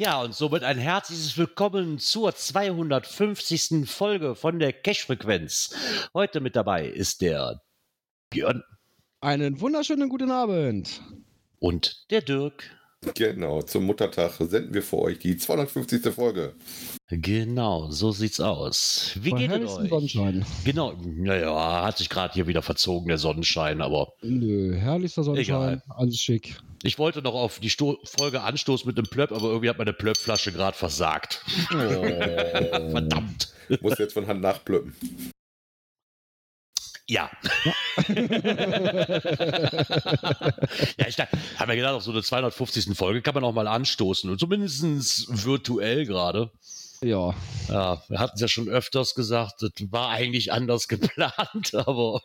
Ja, und somit ein herzliches Willkommen zur 250. Folge von der Cash-Frequenz. Heute mit dabei ist der Björn Einen wunderschönen guten Abend. und der Dirk. Genau, zum Muttertag senden wir für euch die 250. Folge. Genau, so sieht's aus. Wie Bei geht es euch? Sonnenschein. Genau, naja, hat sich gerade hier wieder verzogen, der Sonnenschein, aber Nö, herrlichster Sonnenschein, Egal. alles schick. ich wollte noch auf die Sto Folge anstoßen mit dem Plöpp, aber irgendwie hat meine Plöppflasche gerade versagt. Oh. Verdammt. Muss jetzt von Hand nachplöppen. Ja. ja, ich habe mir gedacht, auf so eine 250. Folge kann man auch mal anstoßen und zumindest virtuell gerade. ja, Ja, wir hatten es ja schon öfters gesagt, das war eigentlich anders geplant, aber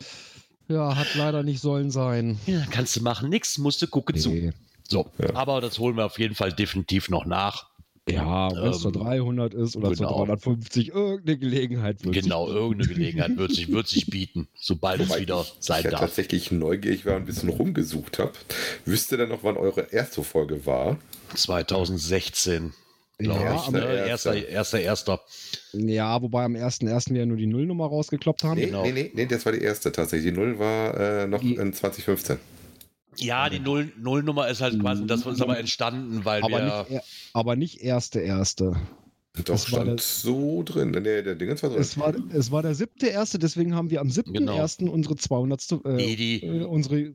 ja, hat leider nicht sollen sein. ja, kannst du machen, nix, musste gucken zu. Nee. So, Ja. aber das holen wir auf jeden Fall definitiv noch nach. Ja, wenn es Ähm, 300 ist oder genau. 350, irgendeine Gelegenheit wird Genau, sich- irgendeine Gelegenheit wird sich, wird sich bieten, sobald es Wobei wieder ich sein ja darf. tatsächlich neugierig war und ein bisschen rumgesucht habe. Wisst ihr denn noch, wann eure erste Folge war? 2016. Glaube Ja, ich. Ne? Erster, erster, erster. Ja, wobei am 1.1. wir ja nur die Nullnummer rausgekloppt haben. Nee, Genau. nee, nee, nee, das war die erste tatsächlich. Die Null war äh, noch Die- in 2015. Ja, die Null, Nullnummer ist halt quasi, das ist aber entstanden, weil aber, wir. nicht, er- aber nicht erste erste. Doch, Das war stand das- so drin. Nee, der Dingens war drin. Es war, es war der siebte erste, deswegen haben wir am siebten Genau. ersten unsere 200. Äh, Nee, die- äh, unsere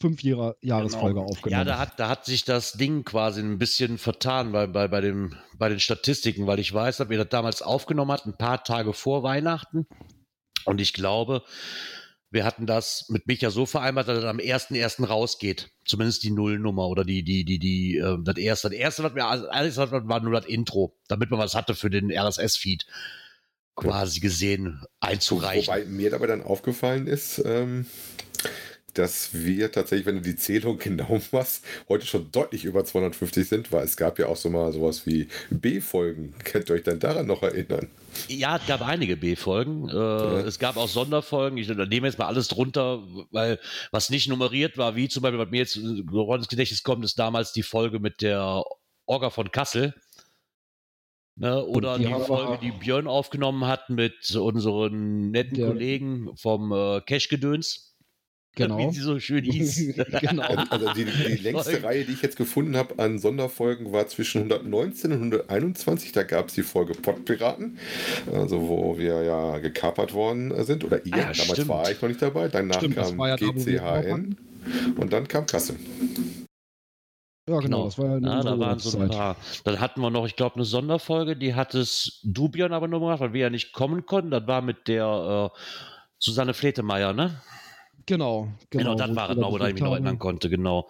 Fünf-Jahresfolge Genau. aufgenommen. Ja, da hat, da hat sich das Ding quasi ein bisschen vertan bei, bei, bei, dem, bei den Statistiken, weil ich weiß, dass wir das damals aufgenommen hatten, ein paar Tage vor Weihnachten. Und ich glaube, wir hatten das mit Micha so vereinbart, dass es am 1.1. rausgeht. Zumindest die Nullnummer oder die, die, die, die, äh, das erste. Das erste, was wir alles hatten, war nur das Intro, damit man was hatte für den RSS-Feed quasi gesehen einzureichen. Wobei mir dabei dann aufgefallen ist, ähm, dass wir tatsächlich, wenn du die Zählung genau machst, heute schon deutlich über 250 sind, weil es gab ja auch so mal sowas wie B-Folgen. Könnt ihr euch dann daran noch erinnern? Ja, es gab einige B-Folgen. Äh, Es gab auch Sonderfolgen. Ich nehme jetzt mal alles drunter, weil was nicht nummeriert war, wie zum Beispiel, was mir jetzt so ins Gedächtnis kommt, ist damals die Folge mit der Orga von Kassel. Ne, oder die die, Folge, die Björn aufgenommen hat mit unseren netten Der- Kollegen vom äh, Cash-Gedöns. Genau. Wie sie so schön hieß. genau. Also die, die längste Folgen. Reihe, die ich jetzt gefunden habe an Sonderfolgen, war zwischen 119 und 121. Da gab es die Folge Pottpiraten, also wo wir ja gekapert worden sind. Oder ihr, Ah, ja, damals stimmt. war ich noch nicht dabei. Danach Stimmt, kam war ja GCHN und dann kam Kassel. Ja, genau. Das war ja, Ja, da waren so ein paar. Dann hatten wir noch, ich glaube, eine Sonderfolge, die hat es Dubion aber nur gemacht, weil wir ja nicht kommen konnten. Das war mit der äh, Susanne Fletemeier, ne? Genau, Genau, genau. das wo war es noch, woran ich mich noch erinnern konnte, genau.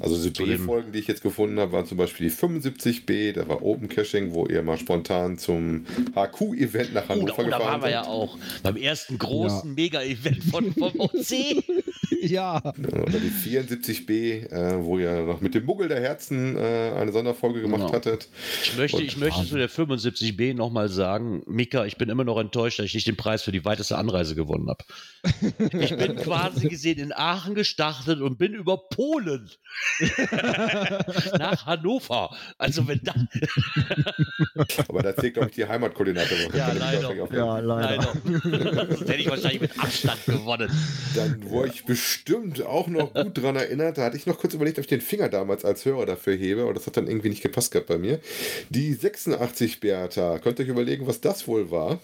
Also die B-Folgen, die ich jetzt gefunden habe, waren zum Beispiel die 75B, da war Open Caching, wo ihr mal spontan zum HQ-Event nach Oh, da, Hannover oh, da gefahren waren wir seid. ja auch beim ersten großen Mega-Event von, vom OC. Ja, Oder die 74B, äh, wo ihr noch mit dem Muggel der Herzen äh, eine Sonderfolge gemacht Genau. hattet. Ich möchte, ich möchte zu der 75B nochmal sagen, Mika, ich bin immer noch enttäuscht, dass ich nicht den Preis für die weiteste Anreise gewonnen habe. Ich bin quasi gesehen in Aachen gestartet und bin über Polen nach Hannover. Also wenn dann, Aber da zählt, glaube ich, die Heimatkoordinate. Ja, leider. ja, leider. Leider. Das hätte ich wahrscheinlich mit Abstand gewonnen. Dann, wo ich bestimmt auch noch gut dran erinnert, da hatte ich noch kurz überlegt, ob ich den Finger damals als Hörer dafür hebe, aber das hat dann irgendwie nicht gepasst gehabt bei mir. Die 86 Beata, könnt ihr euch überlegen, was das wohl war?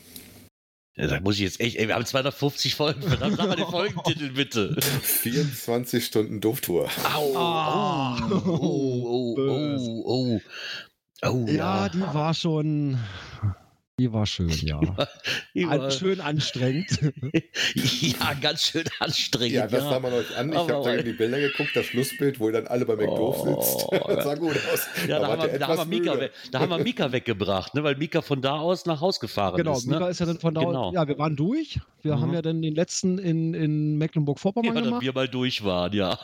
Ja, da muss ich jetzt echt, ey, wir haben 250 Folgen. Verdammt, sag mal den Folgentitel bitte. 24 Stunden Dufttour. Au, Ah. au, oh, oh, oh, oh, oh. Oh, Ja, die war schon. Die war schön, ja. Die war- An, schön anstrengend. ja, ganz schön anstrengend. Ja, das sah man euch an. Ich habe da in die Bilder geguckt, das Schlussbild, wo ihr dann alle bei McDoof Oh, sitzt. ja. Das sah gut aus. Ja, da, wart haben wir, da, haben Mika, da haben wir Mika weggebracht, ne, weil Mika von da aus nach Haus gefahren genau, ist. Ne? Mika ist ja dann von da Genau. Ja, wir waren durch. Wir Mhm. haben ja dann den letzten in, in ja, Mecklenburg-Vorpommern dass gemacht. wir mal durch waren, ja.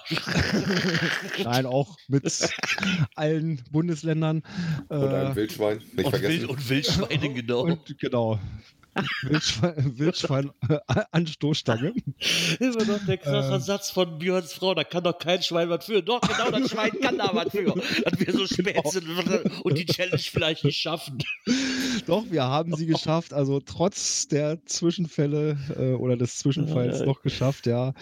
Nein, auch mit allen Bundesländern. Und Äh, ein Wildschwein, nicht Und, vergessen. Wild, und Wildschweine, genau. Und genau. Wildschwein, Wildschwein äh, an Stoßstange. Immer noch der krasse Äh. Satz von Björns Frau, da kann doch kein Schwein was für. Doch, genau, das Schwein kann da was für. Dass wir so spät Genau. sind und die Challenge vielleicht nicht schaffen. Doch, wir haben sie geschafft. Also trotz der Zwischenfälle äh, oder des Zwischenfalls noch geschafft, ja.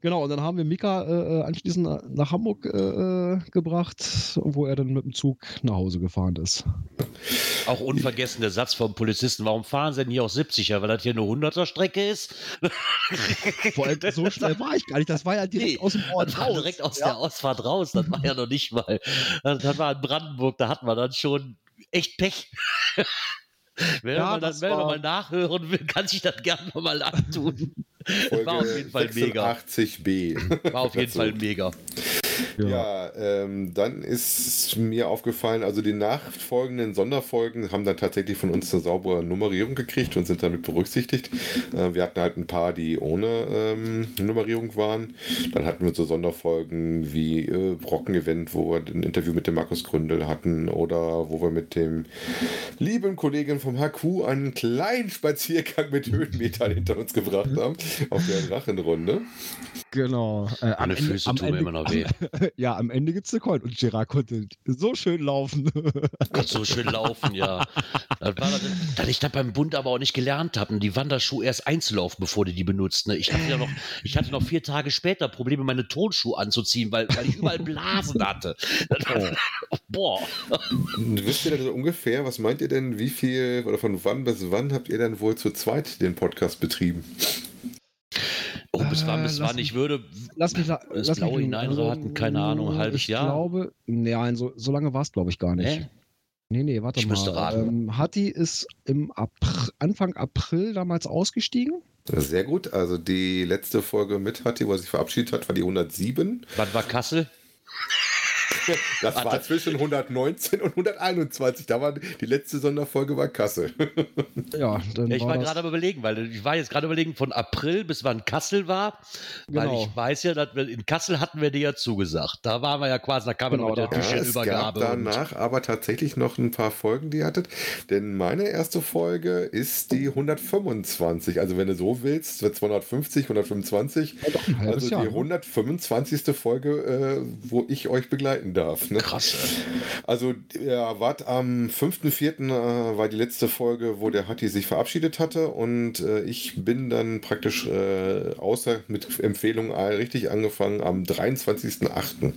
Genau, und dann haben wir Mika äh, äh, anschließend na- nach Hamburg äh, äh, gebracht, wo er dann mit dem Zug nach Hause gefahren ist. Auch unvergessen der Satz vom Polizisten, warum fahren sie denn hier auch 70er, weil das hier eine 100er Strecke ist? Vor allem so schnell war ich gar nicht. Das war ja direkt Nee, aus dem Ort raus. direkt aus ja. der Ausfahrt raus. Das war ja noch nicht mal. Das, das war in Brandenburg, da hatten wir dann schon echt Pech. Wenn, Ja, man, das, man war- mal nachhören will, kann sich das gerne nochmal antun. Folge war auf jeden Fall mega. 86b. War auf jeden. Fall mega. Ja. Ja, ähm, dann ist mir aufgefallen, also die nachfolgenden Sonderfolgen haben dann tatsächlich von uns eine saubere Nummerierung gekriegt und sind damit berücksichtigt. Äh, wir hatten halt ein paar, die ohne ähm, Nummerierung waren. Dann hatten wir so Sonderfolgen wie äh, Brocken-Event, wo wir ein Interview mit dem Markus Gründel hatten oder wo wir mit dem lieben Kollegen vom HQ einen kleinen Spaziergang mit Höhenmetern hinter uns gebracht haben auf der Drachenrunde. Genau. Äh, Meine Ende- Füße tun mir immer noch weh. Ja, am Ende gibt es eine Coin. Und Gerard konnte so schön laufen. Gott, so schön laufen, ja. Das war das, dass ich das beim Bund aber auch nicht gelernt habe, die Wanderschuhe erst einzulaufen, bevor die die benutzt. Ne? Ich hatte ja noch, ich hatte noch vier Tage später Probleme, meine Tonschuhe anzuziehen, weil, weil ich überall Blasen hatte. Boah. Und Wisst ihr denn so ungefähr, was meint ihr denn, wie viel oder von wann bis wann habt ihr denn wohl zu zweit den Podcast betrieben? Oh, bis wann, Äh, bis lass wann? Ich würde. Lass mich, Das lass blaue mich hineinraten, keine Ahnung, ein halbes ich Jahr? glaube, nein, so, so lange war es, glaube ich, gar nicht. Nee? Nee, nee, warte Ich mal. müsste raten. Ähm, Hatti ist im Apr Anfang April damals ausgestiegen. Sehr gut. Also die letzte Folge mit Hatti, wo er sich verabschiedet hat, war die 107. Wann war Kassel? Das war zwischen 119 und 121. Da war die letzte Sonderfolge war Kassel. Ja, dann Ja, ich war war gerade am überlegen, weil ich war jetzt gerade überlegen von April bis wann Kassel war, weil Genau. ich weiß ja, dass wir in Kassel hatten wir dir ja zugesagt. Da waren wir ja quasi, da kam Genau, noch mit der da- Ja, danach aber tatsächlich noch ein paar Folgen, die ihr hattet. Denn meine erste Folge ist die 125. Also wenn du so willst, wird 250, 125. Ja, doch Also die Jahr. ne? 125. Folge, äh, wo ich euch begleiten darf. Ne? Krass. Also, ihr wart am 5.4. Äh, war die letzte Folge, wo der Hatti sich verabschiedet hatte und äh, ich bin dann praktisch äh, außer mit Empfehlung richtig angefangen am 23.8.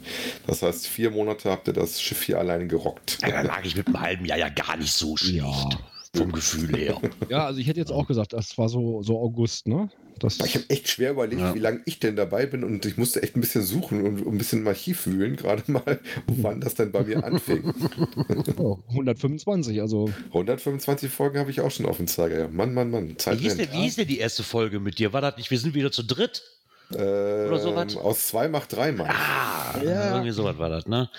Das heißt, vier Monate habt ihr das Schiff hier alleine gerockt. Ja, dann lag ich mit einem halben Jahr ja gar nicht so schlecht. Ja. Vom Gefühl her. Ja, also ich hätte jetzt auch gesagt, das war so, so August, ne? Das, Ich habe echt schwer überlegt, Ja. wie lange ich denn dabei bin und ich musste echt ein bisschen suchen und ein bisschen im Archiv wühlen, gerade mal, wann das dann bei mir anfing. oh, 125, also 125 Folgen habe ich auch schon auf dem Zeiger. Ja. Mann, Mann, Mann. Zeit Wie hieß, denn, wie hieß denn die erste Folge mit dir? War das nicht, wir sind wieder zu dritt? Ähm, sowas? Aus zwei macht drei Mann. Ah, Ja. irgendwie sowas war das, ne?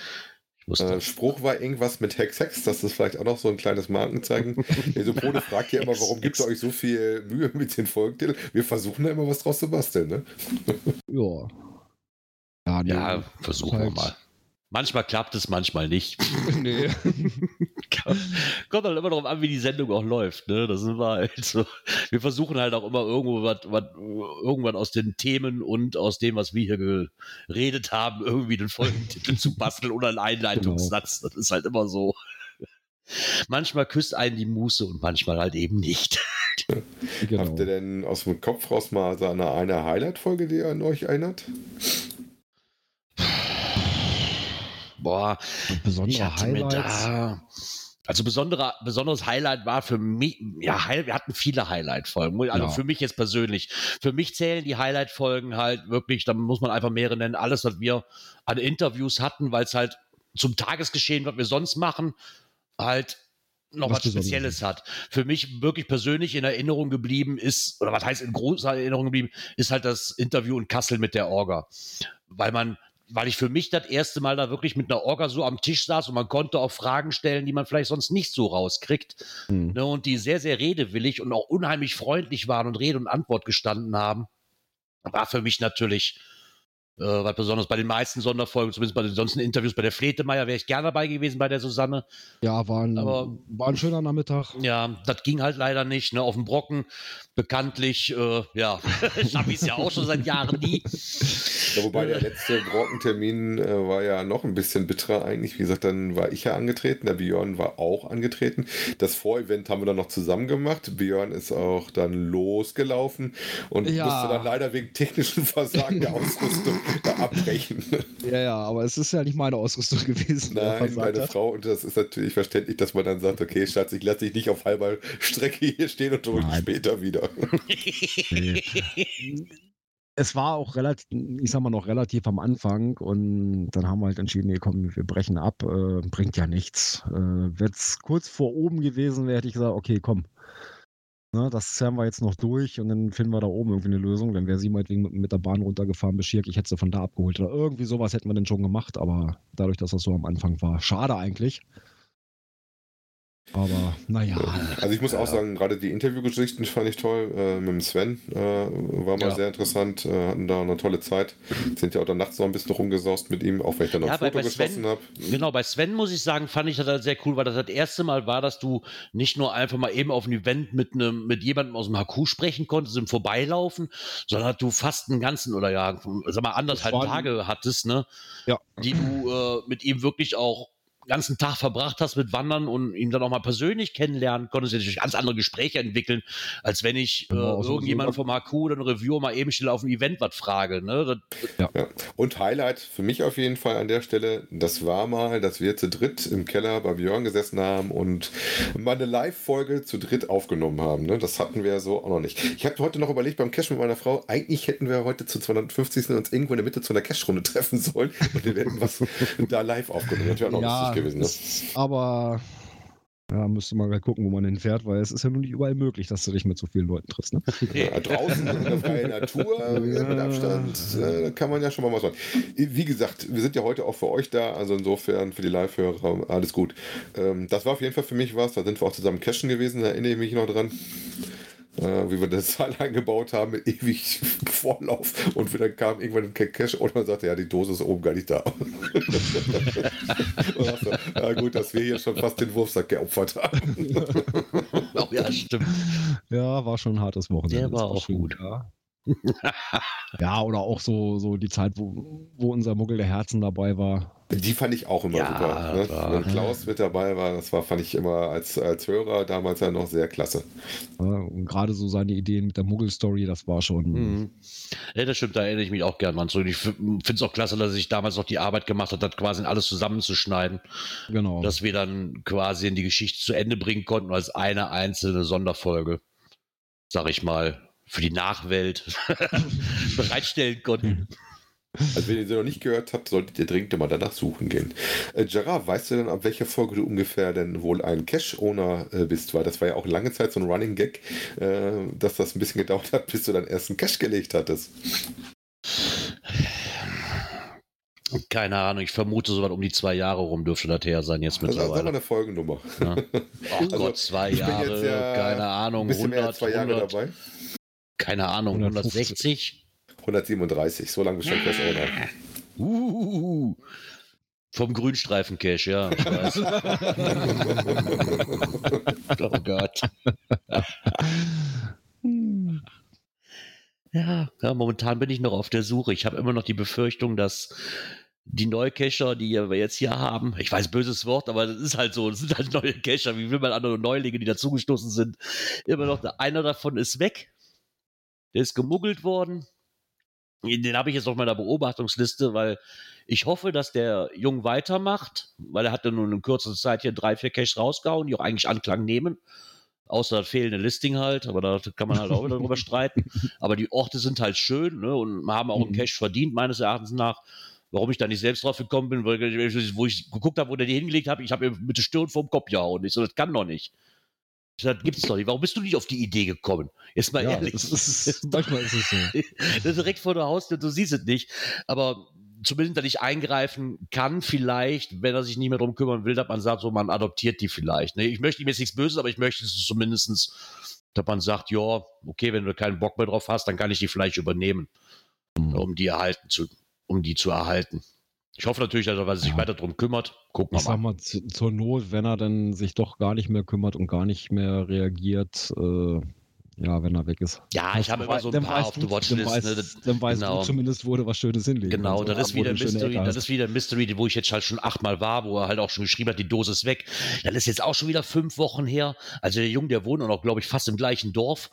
Äh, Spruch war irgendwas mit Hex Hex, das ist vielleicht auch noch so ein kleines Markenzeichen. Mesopode fragt ja immer, warum gibt ihr euch so viel Mühe mit den Folgentiteln? Wir versuchen da immer was draus zu basteln, ne? ja. Ja, ja, versuchen wir halt- mal. Manchmal klappt es, manchmal nicht. nee. Kommt halt immer darauf an, wie die Sendung auch läuft. Ne? Das sind wir halt so. Wir versuchen halt auch immer irgendwo was, was, irgendwann aus den Themen und aus dem, was wir hier geredet haben, irgendwie den Folgentitel zu basteln oder einen Einleitungssatz. Das ist halt immer so. Manchmal küsst einen die Muße und manchmal halt eben nicht. genau. Habt ihr denn aus dem Kopf raus mal so eine, eine Highlight-Folge, die ihr an euch erinnert? Boah, Besondere Highlights. da. Also besondere, besonderes Highlight war für mich, ja, wir hatten viele Highlight-Folgen. Also Ja. für mich jetzt persönlich. Für mich zählen die Highlight-Folgen halt wirklich, da muss man einfach mehrere nennen, alles, was wir an Interviews hatten, weil es halt zum Tagesgeschehen, was wir sonst machen, halt noch Was was, Spezielles hat. Für mich wirklich persönlich in Erinnerung geblieben ist, oder was heißt in großer Erinnerung geblieben, ist halt das Interview in Kassel mit der Orga. Weil man, weil ich für mich das erste Mal da wirklich mit einer Orga so am Tisch saß und man konnte auch Fragen stellen, die man vielleicht sonst nicht so rauskriegt. Hm. Ne, und die sehr, sehr redewillig und auch unheimlich freundlich waren und Rede und Antwort gestanden haben, war für mich natürlich äh, was besonders bei den meisten Sonderfolgen, zumindest bei den sonstigen Interviews, bei der Fletemeier wäre ich gerne dabei gewesen bei der Susanne. Ja, war ein, Aber- war ein schöner Nachmittag. Ja, das ging halt leider nicht. Ne? Auf dem Brocken, bekanntlich, äh, ja, schaffe ich es ja auch schon seit Jahren nie. Ja, wobei der letzte Brockentermin äh, war ja noch ein bisschen bitterer eigentlich. Wie gesagt, dann war ich ja angetreten, der Björn war auch angetreten. Das Vorevent haben wir dann noch zusammen gemacht. Björn ist auch dann losgelaufen und Ja. musste dann leider wegen technischen Versagen der Ausrüstung da abbrechen. Ja, ja, aber es ist ja nicht meine Ausrüstung gewesen. Nein, meine hat. Frau, und das ist natürlich verständlich, dass man dann sagt, okay, Schatz, ich lasse dich nicht auf halber Strecke hier stehen und dich Nein. später wieder. Es war auch relativ, ich sag mal noch relativ am Anfang und dann haben wir halt entschieden, nee, komm, wir brechen ab, äh, bringt ja nichts. Äh, Wenn es kurz vor oben gewesen wäre, hätte ich gesagt, okay, komm. Ne, das zerren wir jetzt noch durch und dann finden wir da oben irgendwie eine Lösung. Dann wäre sie meinetwegen mit, mit der Bahn runtergefahren bis Schirk, ich hätte sie von da abgeholt oder irgendwie sowas hätten wir dann schon gemacht, aber dadurch, dass das so am Anfang war, schade eigentlich. Aber naja, Also ich muss auch sagen, gerade die Interviewgeschichten fand ich toll. Äh, mit dem Sven äh, war mal Ja. sehr interessant, äh, hatten da eine tolle Zeit. Sind ja auch dann nachts noch ein bisschen rumgesaust mit ihm, auch wenn ich dann noch Ja, ein Foto bei geschossen habe. Genau, bei Sven muss ich sagen, fand ich das halt sehr cool, weil das das erste Mal war, dass du nicht nur einfach mal eben auf ein Event mit einem, mit jemandem aus dem HQ sprechen konntest im Vorbeilaufen, sondern dass du fast einen ganzen oder ja, sag mal anderthalb Tage hattest, ne? Ja. Die du äh, mit ihm wirklich auch ganzen Tag verbracht hast mit Wandern und ihn dann auch mal persönlich kennenlernen konntest, ja natürlich ganz andere Gespräche entwickeln, als wenn ich äh, Genau, so- irgendjemand vom HQ oder ein Reviewer mal eben schnell auf ein Event was frage, ne? Das, Ja. Und Highlight für mich auf jeden Fall an der Stelle, das war mal, dass wir zu dritt im Keller bei Björn gesessen haben und mal eine Live-Folge zu dritt aufgenommen haben. Ne? Das hatten wir ja so auch noch nicht. Ich habe heute noch überlegt beim Cash mit meiner Frau, eigentlich hätten wir heute zu 250. uns irgendwo in der Mitte zu einer Cash-Runde treffen sollen und wir hätten was da live aufgenommen. Das wäre auch noch ja, lustig gewesen. Ne? es- aber ja, müsste man gleich gucken, wo man hinfährt, weil es ist ja nun nicht überall möglich, dass du dich mit so vielen Leuten triffst. Ne? Ja, draußen in der freien Natur äh, mit Abstand äh, kann man ja schon mal was machen. Wie gesagt, wir sind ja heute auch für euch da, also insofern für die Live-Hörer alles gut. Ähm, das war auf jeden Fall für mich was, da sind wir auch zusammen cashen gewesen, da erinnere ich mich noch dran. Äh, wie wir das Saal eingebaut haben mit ewig Vorlauf und dann kam irgendwann ein Cash und man sagte, ja, die Dose ist oben gar nicht da. dachte, ja gut, dass wir hier schon fast den Wurfsack geopfert haben. oh ja, stimmt. Ja, war schon ein hartes Wochenende. Der war auch schön, gut. Ja. ja, oder auch so, so die Zeit, wo, wo unser Muggel der Herzen dabei war. Die fand ich auch immer Ja, super. Ne? ja. Wenn Klaus mit dabei war, das war, fand ich immer als, als Hörer damals ja noch sehr klasse. Ja, und gerade so seine Ideen mit der Muggel-Story, das war schon. Mhm. Ja, das stimmt, da erinnere ich mich auch gern dran. zurück. Ich finde es auch klasse, dass er sich damals noch die Arbeit gemacht hat, das quasi alles zusammenzuschneiden, Genau. dass wir dann quasi in die Geschichte zu Ende bringen konnten als eine einzelne Sonderfolge, sag ich mal, für die Nachwelt bereitstellen konnten. Also wenn ihr sie noch nicht gehört habt, solltet ihr dringend mal danach suchen gehen. Äh, Gerard, weißt du denn, ab welcher Folge du ungefähr denn wohl ein Cash-Owner äh, bist? Weil das war ja auch lange Zeit so ein Running Gag, äh, dass das ein bisschen gedauert hat, bis du deinen ersten Cash gelegt hattest. Keine Ahnung, ich vermute, so was um die zwei Jahre rum dürfte das her sein jetzt Also, sag mal mittlerweile. eine Folgennummer. Ja. Ach Also, Gott, zwei Jahre, ja keine Ein Ahnung, bisschen mehr 100, als zwei Jahre 100, dabei. Keine Ahnung, 150. 160? 137, so lange bist du schon Cash-Owner. Uh, vom Grünstreifen-Cash, ja. Ich weiß. oh Gott. Ja, ja, momentan bin ich noch auf der Suche. Ich habe immer noch die Befürchtung, dass die Neucacher, die wir jetzt hier haben, ich weiß, böses Wort, aber das ist halt so, das sind halt neue Cacher, wie will man andere Neulinge, die dazugestoßen sind, immer noch, einer davon ist weg. Der ist gemuggelt worden. Den habe ich jetzt auf meiner Beobachtungsliste, weil ich hoffe, dass der Jung weitermacht, weil er hat ja nun in kürzer Zeit hier drei, vier Caches rausgehauen, die auch eigentlich Anklang nehmen. Außer das fehlende Listing halt, aber da kann man halt auch wieder drüber streiten. Aber die Orte sind halt schön ne, und haben auch einen Cache verdient, meines Erachtens nach. Warum ich da nicht selbst drauf gekommen bin, weil, wo ich geguckt habe, wo der die hingelegt habe, ich habe ihm mit der Stirn vorm Kopf gehauen. Ich so, das kann doch nicht. Sag, gibt's doch nicht. Warum bist du nicht auf die Idee gekommen? Jetzt mal Ja, ehrlich. das ist, manchmal ist es so. das ist direkt vor der Haustür, du siehst es nicht. Aber zumindest, dass ich eingreifen kann, vielleicht, wenn er sich nicht mehr drum kümmern will, dass man sagt, so, man adoptiert die vielleicht. Ne? Ich möchte ihm jetzt nichts Böses, aber ich möchte es zumindestens, dass man sagt, ja, okay, wenn du keinen Bock mehr drauf hast, dann kann ich die vielleicht übernehmen, um die erhalten zu, um die zu erhalten. Ich hoffe natürlich, dass er sich Ja. weiter drum kümmert. Gucken Ich wir sag mal. mal, zu, zur Not, wenn er dann sich doch gar nicht mehr kümmert und gar nicht mehr reagiert, äh, ja, wenn er weg ist. Ja, ich habe immer so ein paar auf der Watchlist. Dann weißt, Ne? Dann weißt genau. du zumindest, wo du was Schönes hinlegen Genau, das ist wieder Mystery, das ist wieder Mystery, wo ich jetzt halt schon achtmal war, wo er halt auch schon geschrieben hat, die Dose ist weg. Das ist jetzt auch schon wieder fünf Wochen her. Also der Junge, der wohnt auch noch, glaube ich, fast im gleichen Dorf.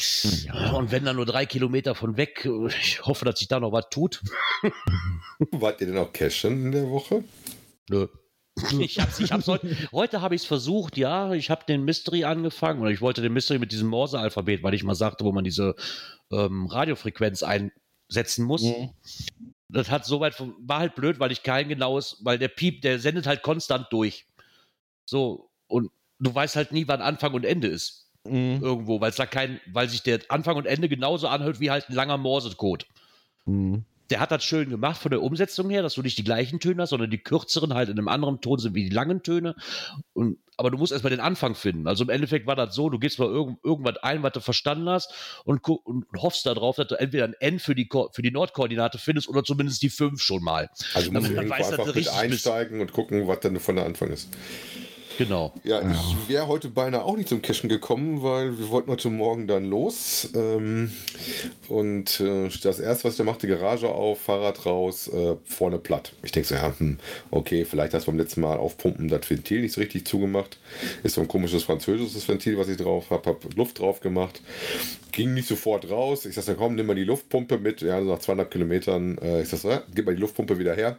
Ja, und wenn dann nur drei Kilometer von weg, ich hoffe, dass sich da noch was tut. Wart ihr denn auch cashen in der Woche? Nö. Ich hab's, ich hab's heute, heute habe ich es versucht, ja. Ich habe den Mystery angefangen oder ich wollte den Mystery mit diesem Morse-Alphabet, weil ich mal sagte, wo man diese ähm, Radiofrequenz einsetzen muss. Mhm. Das hat soweit, war halt blöd, weil ich kein genaues, weil der Piep, der sendet halt konstant durch. So, und du weißt halt nie, wann Anfang und Ende ist. Mhm. Irgendwo, weil es da kein, weil sich der Anfang und Ende genauso anhört wie halt ein langer Morse-Code. Mhm. Der hat das schön gemacht von der Umsetzung her, dass du nicht die gleichen Töne hast, sondern die kürzeren halt in einem anderen Ton sind wie die langen Töne. Und, aber du musst erstmal den Anfang finden. Also im Endeffekt war das so, du gehst mal irgend, irgendwas ein, was du verstanden hast und, und hoffst darauf, dass du entweder ein N für die, Ko- für die Nordkoordinate findest oder zumindest die 5 schon mal. Also muss Damit ich man irgendwo weiß, dass einfach du mit richtig bist. einsteigen und gucken, was dann von der Anfang ist. Genau. Ja, ich wäre heute beinahe auch nicht zum Cashen gekommen, weil wir wollten heute Morgen dann los. Ähm, und äh, das erste, was ich da machte, Garage auf, Fahrrad raus, äh, vorne platt. Ich denke so, ja, hm, okay, vielleicht hast du beim letzten Mal aufpumpen das Ventil nicht so richtig zugemacht. Ist so ein komisches französisches Ventil, was ich drauf habe, habe Luft drauf gemacht. Ging nicht sofort raus. Ich sag so, komm, nimm mal die Luftpumpe mit. Ja, so nach 200 Kilometern. Äh, ich sag so, ja, gib mal die Luftpumpe wieder her.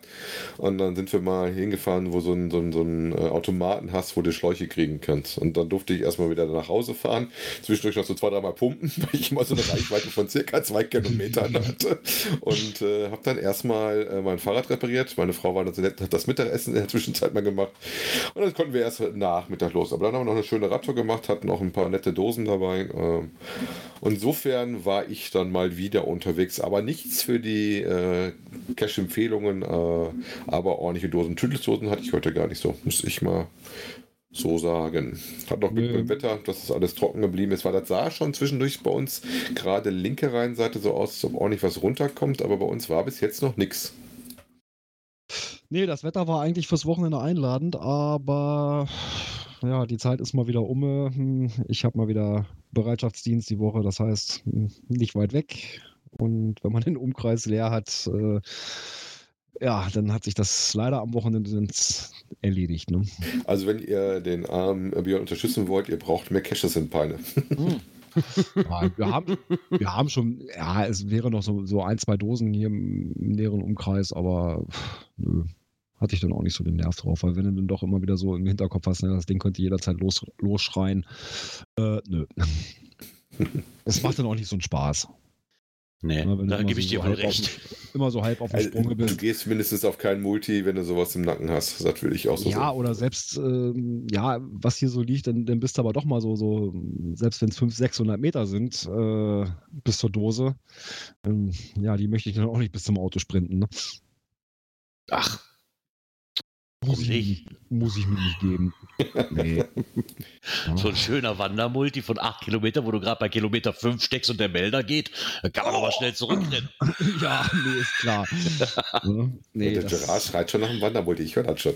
Und dann sind wir mal hingefahren, wo so ein, so ein, so ein äh, Automaten hast, wo du Schläuche kriegen kannst. Und dann durfte ich erstmal wieder nach Hause fahren. Zwischendurch noch so zwei, dreimal pumpen, weil ich immer so eine Reichweite von circa zwei Kilometern hatte. Und äh, habe dann erstmal äh, mein Fahrrad repariert. Meine Frau war dann so nett, hat das Mittagessen in der Zwischenzeit mal gemacht. Und dann konnten wir erst Nachmittag los. Aber dann haben wir noch eine schöne Radtour gemacht, hatten auch ein paar nette Dosen dabei. Ähm, und insofern war ich dann mal wieder unterwegs. Aber nichts für die äh, Cash-Empfehlungen, äh, aber ordentliche Dosen. Tüdelsdosen hatte ich heute gar nicht so, muss ich mal so sagen. Hat noch Glück dem Wetter, dass es alles trocken geblieben ist, weil das sah schon zwischendurch bei uns gerade linke Rheinseite so aus, als ob ordentlich was runterkommt, aber bei uns war bis jetzt noch nichts. Nee, das Wetter war eigentlich fürs Wochenende einladend, aber ja, die Zeit ist mal wieder um. Ich habe mal wieder Bereitschaftsdienst die Woche, das heißt nicht weit weg. Und wenn man den Umkreis leer hat, äh, ja, dann hat sich das leider am Wochenende erledigt. Ne? Also wenn ihr den armen Björn unterstützen wollt, ihr braucht mehr Caches in Peine. Ja, wir, haben, wir haben schon, ja, es wäre noch so, so ein, zwei Dosen hier im, im näheren Umkreis, aber pff, nö, hatte ich dann auch nicht so den Nerv drauf, weil wenn du dann doch immer wieder so im Hinterkopf hast, ne, das Ding könnte jederzeit los, losschreien, äh, nö. Es macht dann auch nicht so einen Spaß. Nee, ne, du da gebe so- ich dir so wohl halb auf recht. dem- Immer so halb auf dem Also, Sprung du bist. gehst mindestens auf keinen Multi, wenn du sowas im Nacken hast. Das würde ich auch so Ja, sehen. oder selbst, ähm, ja, was hier so liegt, dann, dann bist du aber doch mal so, so selbst wenn es 500, 600 Meter sind, äh, bis zur Dose, ähm, ja, die möchte ich dann auch nicht bis zum Auto sprinten. Ne? Ach, Muss ich, muss ich mir nicht geben. Nee. So ein schöner Wandermulti von acht Kilometer, wo du gerade bei Kilometer fünf steckst und der Melder geht, da kann man doch mal schnell zurückrennen. ja, nee, ist klar. Ne? nee, der Gerard schreit schon nach dem Wandermulti, ich höre das schon.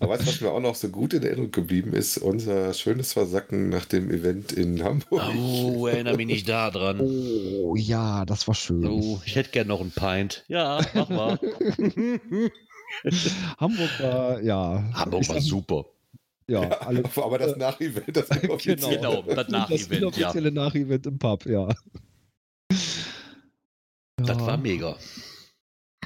Aber weißt du, was mir auch noch so gut in Erinnerung geblieben ist? Unser schönes Versacken nach dem Event in Hamburg. oh, erinnere mich nicht da dran. oh, ja, das war schön. Oh, ich hätte gern noch ein Pint. Ja, mach mal. Hamburg war, ja. Hamburg war super. Ja, alle, Aber das Nach-Event, das inoffizielle. Genau, das das Nach-Event, ja. Nach-Event im Pub, ja. Das Ja, war mega.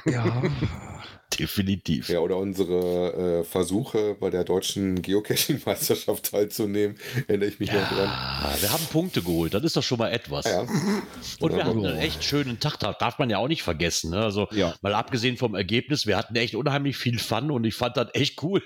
Ja. Definitiv. Ja, oder unsere äh, Versuche bei der deutschen Geocaching-Meisterschaft teilzunehmen, erinnere ich mich noch dran. Ja, wir haben Punkte geholt, das ist doch schon mal etwas. Ja, Und wir Ja, hatten so. einen echt schönen Tag, da darf man ja auch nicht vergessen. Ne? Also Ja. mal abgesehen vom Ergebnis, wir hatten echt unheimlich viel Fun und ich fand das echt cool.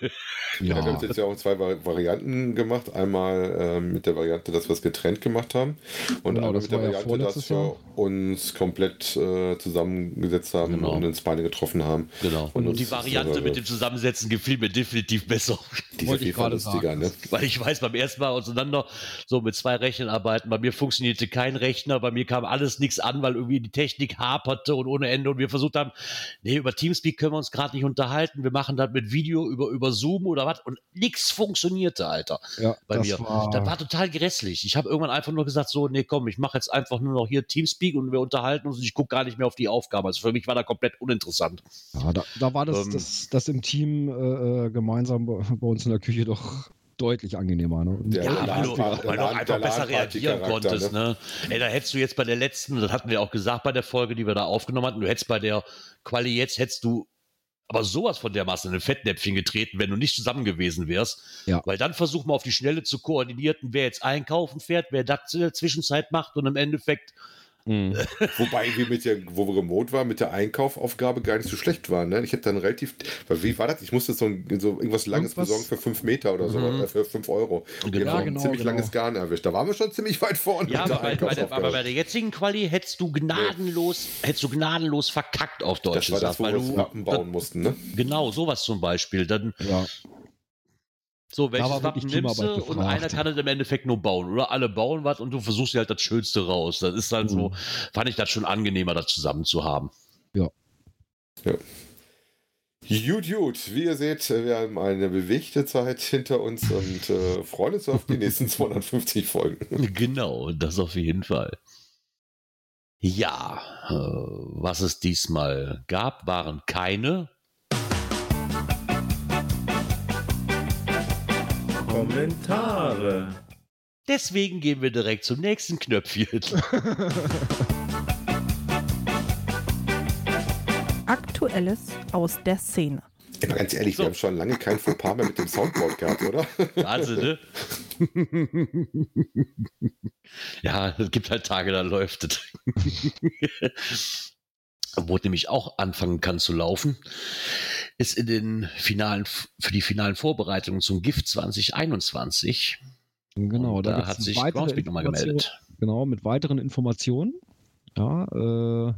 Ja, wir haben Ja, es jetzt ja auch in zwei Vari- Varianten gemacht. Einmal ähm, mit der Variante, dass wir es getrennt gemacht haben und Genau, einmal das mit der ja Variante, dass wir uns komplett äh, zusammengesetzt haben Genau. und ins Beine getroffen haben. Genau. Und, uns die Variante mit dem Zusammensetzen gefiel mir definitiv besser. die Wollte ich gerade sagen. ne? Weil ich weiß, beim ersten Mal auseinander, so mit zwei Rechnern arbeiten, bei mir funktionierte kein Rechner, bei mir kam alles nichts an, weil irgendwie die Technik haperte und ohne Ende und wir versucht haben, nee, über Teamspeak können wir uns gerade nicht unterhalten, wir machen das mit Video über, über Zoom oder was und nichts funktionierte, Alter, ja, bei das mir. War, Das war total grässlich. Ich habe irgendwann einfach nur gesagt, so, nee, komm, ich mache jetzt einfach nur noch hier Teamspeak und wir unterhalten uns und ich gucke gar nicht mehr auf die Aufgaben. Also für mich war da komplett uninteressant. ja, da, da war das, Ähm, das, das im Team äh, äh, gemeinsam bei uns in der Küche doch deutlich angenehmer. Ne? Der Ja, weil du, der weil du einfach besser reagieren konntest. Ne? Ey, da hättest du jetzt bei der letzten, das hatten wir auch gesagt bei der Folge, die wir da aufgenommen hatten, du hättest bei der Quali jetzt, hättest du aber sowas von dermaßen in ein Fettnäpfchen getreten, wenn du nicht zusammen gewesen wärst. Ja. Weil dann versuch mal auf die Schnelle zu koordinieren, wer jetzt einkaufen fährt, wer das in der Zwischenzeit macht und im Endeffekt, Mhm. Wobei wir mit der, wo wir remote waren, mit der Einkaufaufgabe gar nicht so schlecht waren. Ne? Ich hätte dann relativ, weil wie war das? Ich musste so, ein, so irgendwas Langes Irgendwas- besorgen für 5 Meter oder so, Mhm. äh, für 5 Euro. Und Genau, genau, ein ziemlich genau. langes Garn erwischt. Da waren wir schon ziemlich weit vorne. ja, mit aber bei, bei der, aber bei der jetzigen Quali hättest du gnadenlos, hättest du gnadenlos verkackt auf Deutsch das war das, gesagt, wo weil wir Wappen bauen mussten. Ne? genau, sowas zum Beispiel, dann, Ja, So, welches Wappen nimmst du und einer kann es im Endeffekt nur bauen. Oder alle bauen was und du versuchst dir halt das Schönste raus. Das ist dann so, Mhm. fand ich das schon angenehmer, das zusammen zu haben. Gut, gut. Wie ihr seht, wir haben eine bewegte Zeit hinter uns und äh, freuen uns auf die nächsten 250 Folgen. Genau, das auf jeden Fall. Ja, äh, was es diesmal gab, waren keine. Kommentare. Deswegen gehen wir direkt zum nächsten Knöpfchen. Aktuelles aus der Szene. Immer ganz ehrlich, So. wir haben schon lange kein Fauxpas mehr mit dem Soundboard gehabt, oder? Wahnsinn, ne? ja, es gibt halt Tage, da läuft es. Wo es nämlich auch anfangen kann zu laufen, ist in den finalen, für die finalen Vorbereitungen zum GIFT 2021. genau. Da da hat sich weitere Groundspeak nochmal gemeldet. Genau, mit weiteren Informationen. Ja, äh,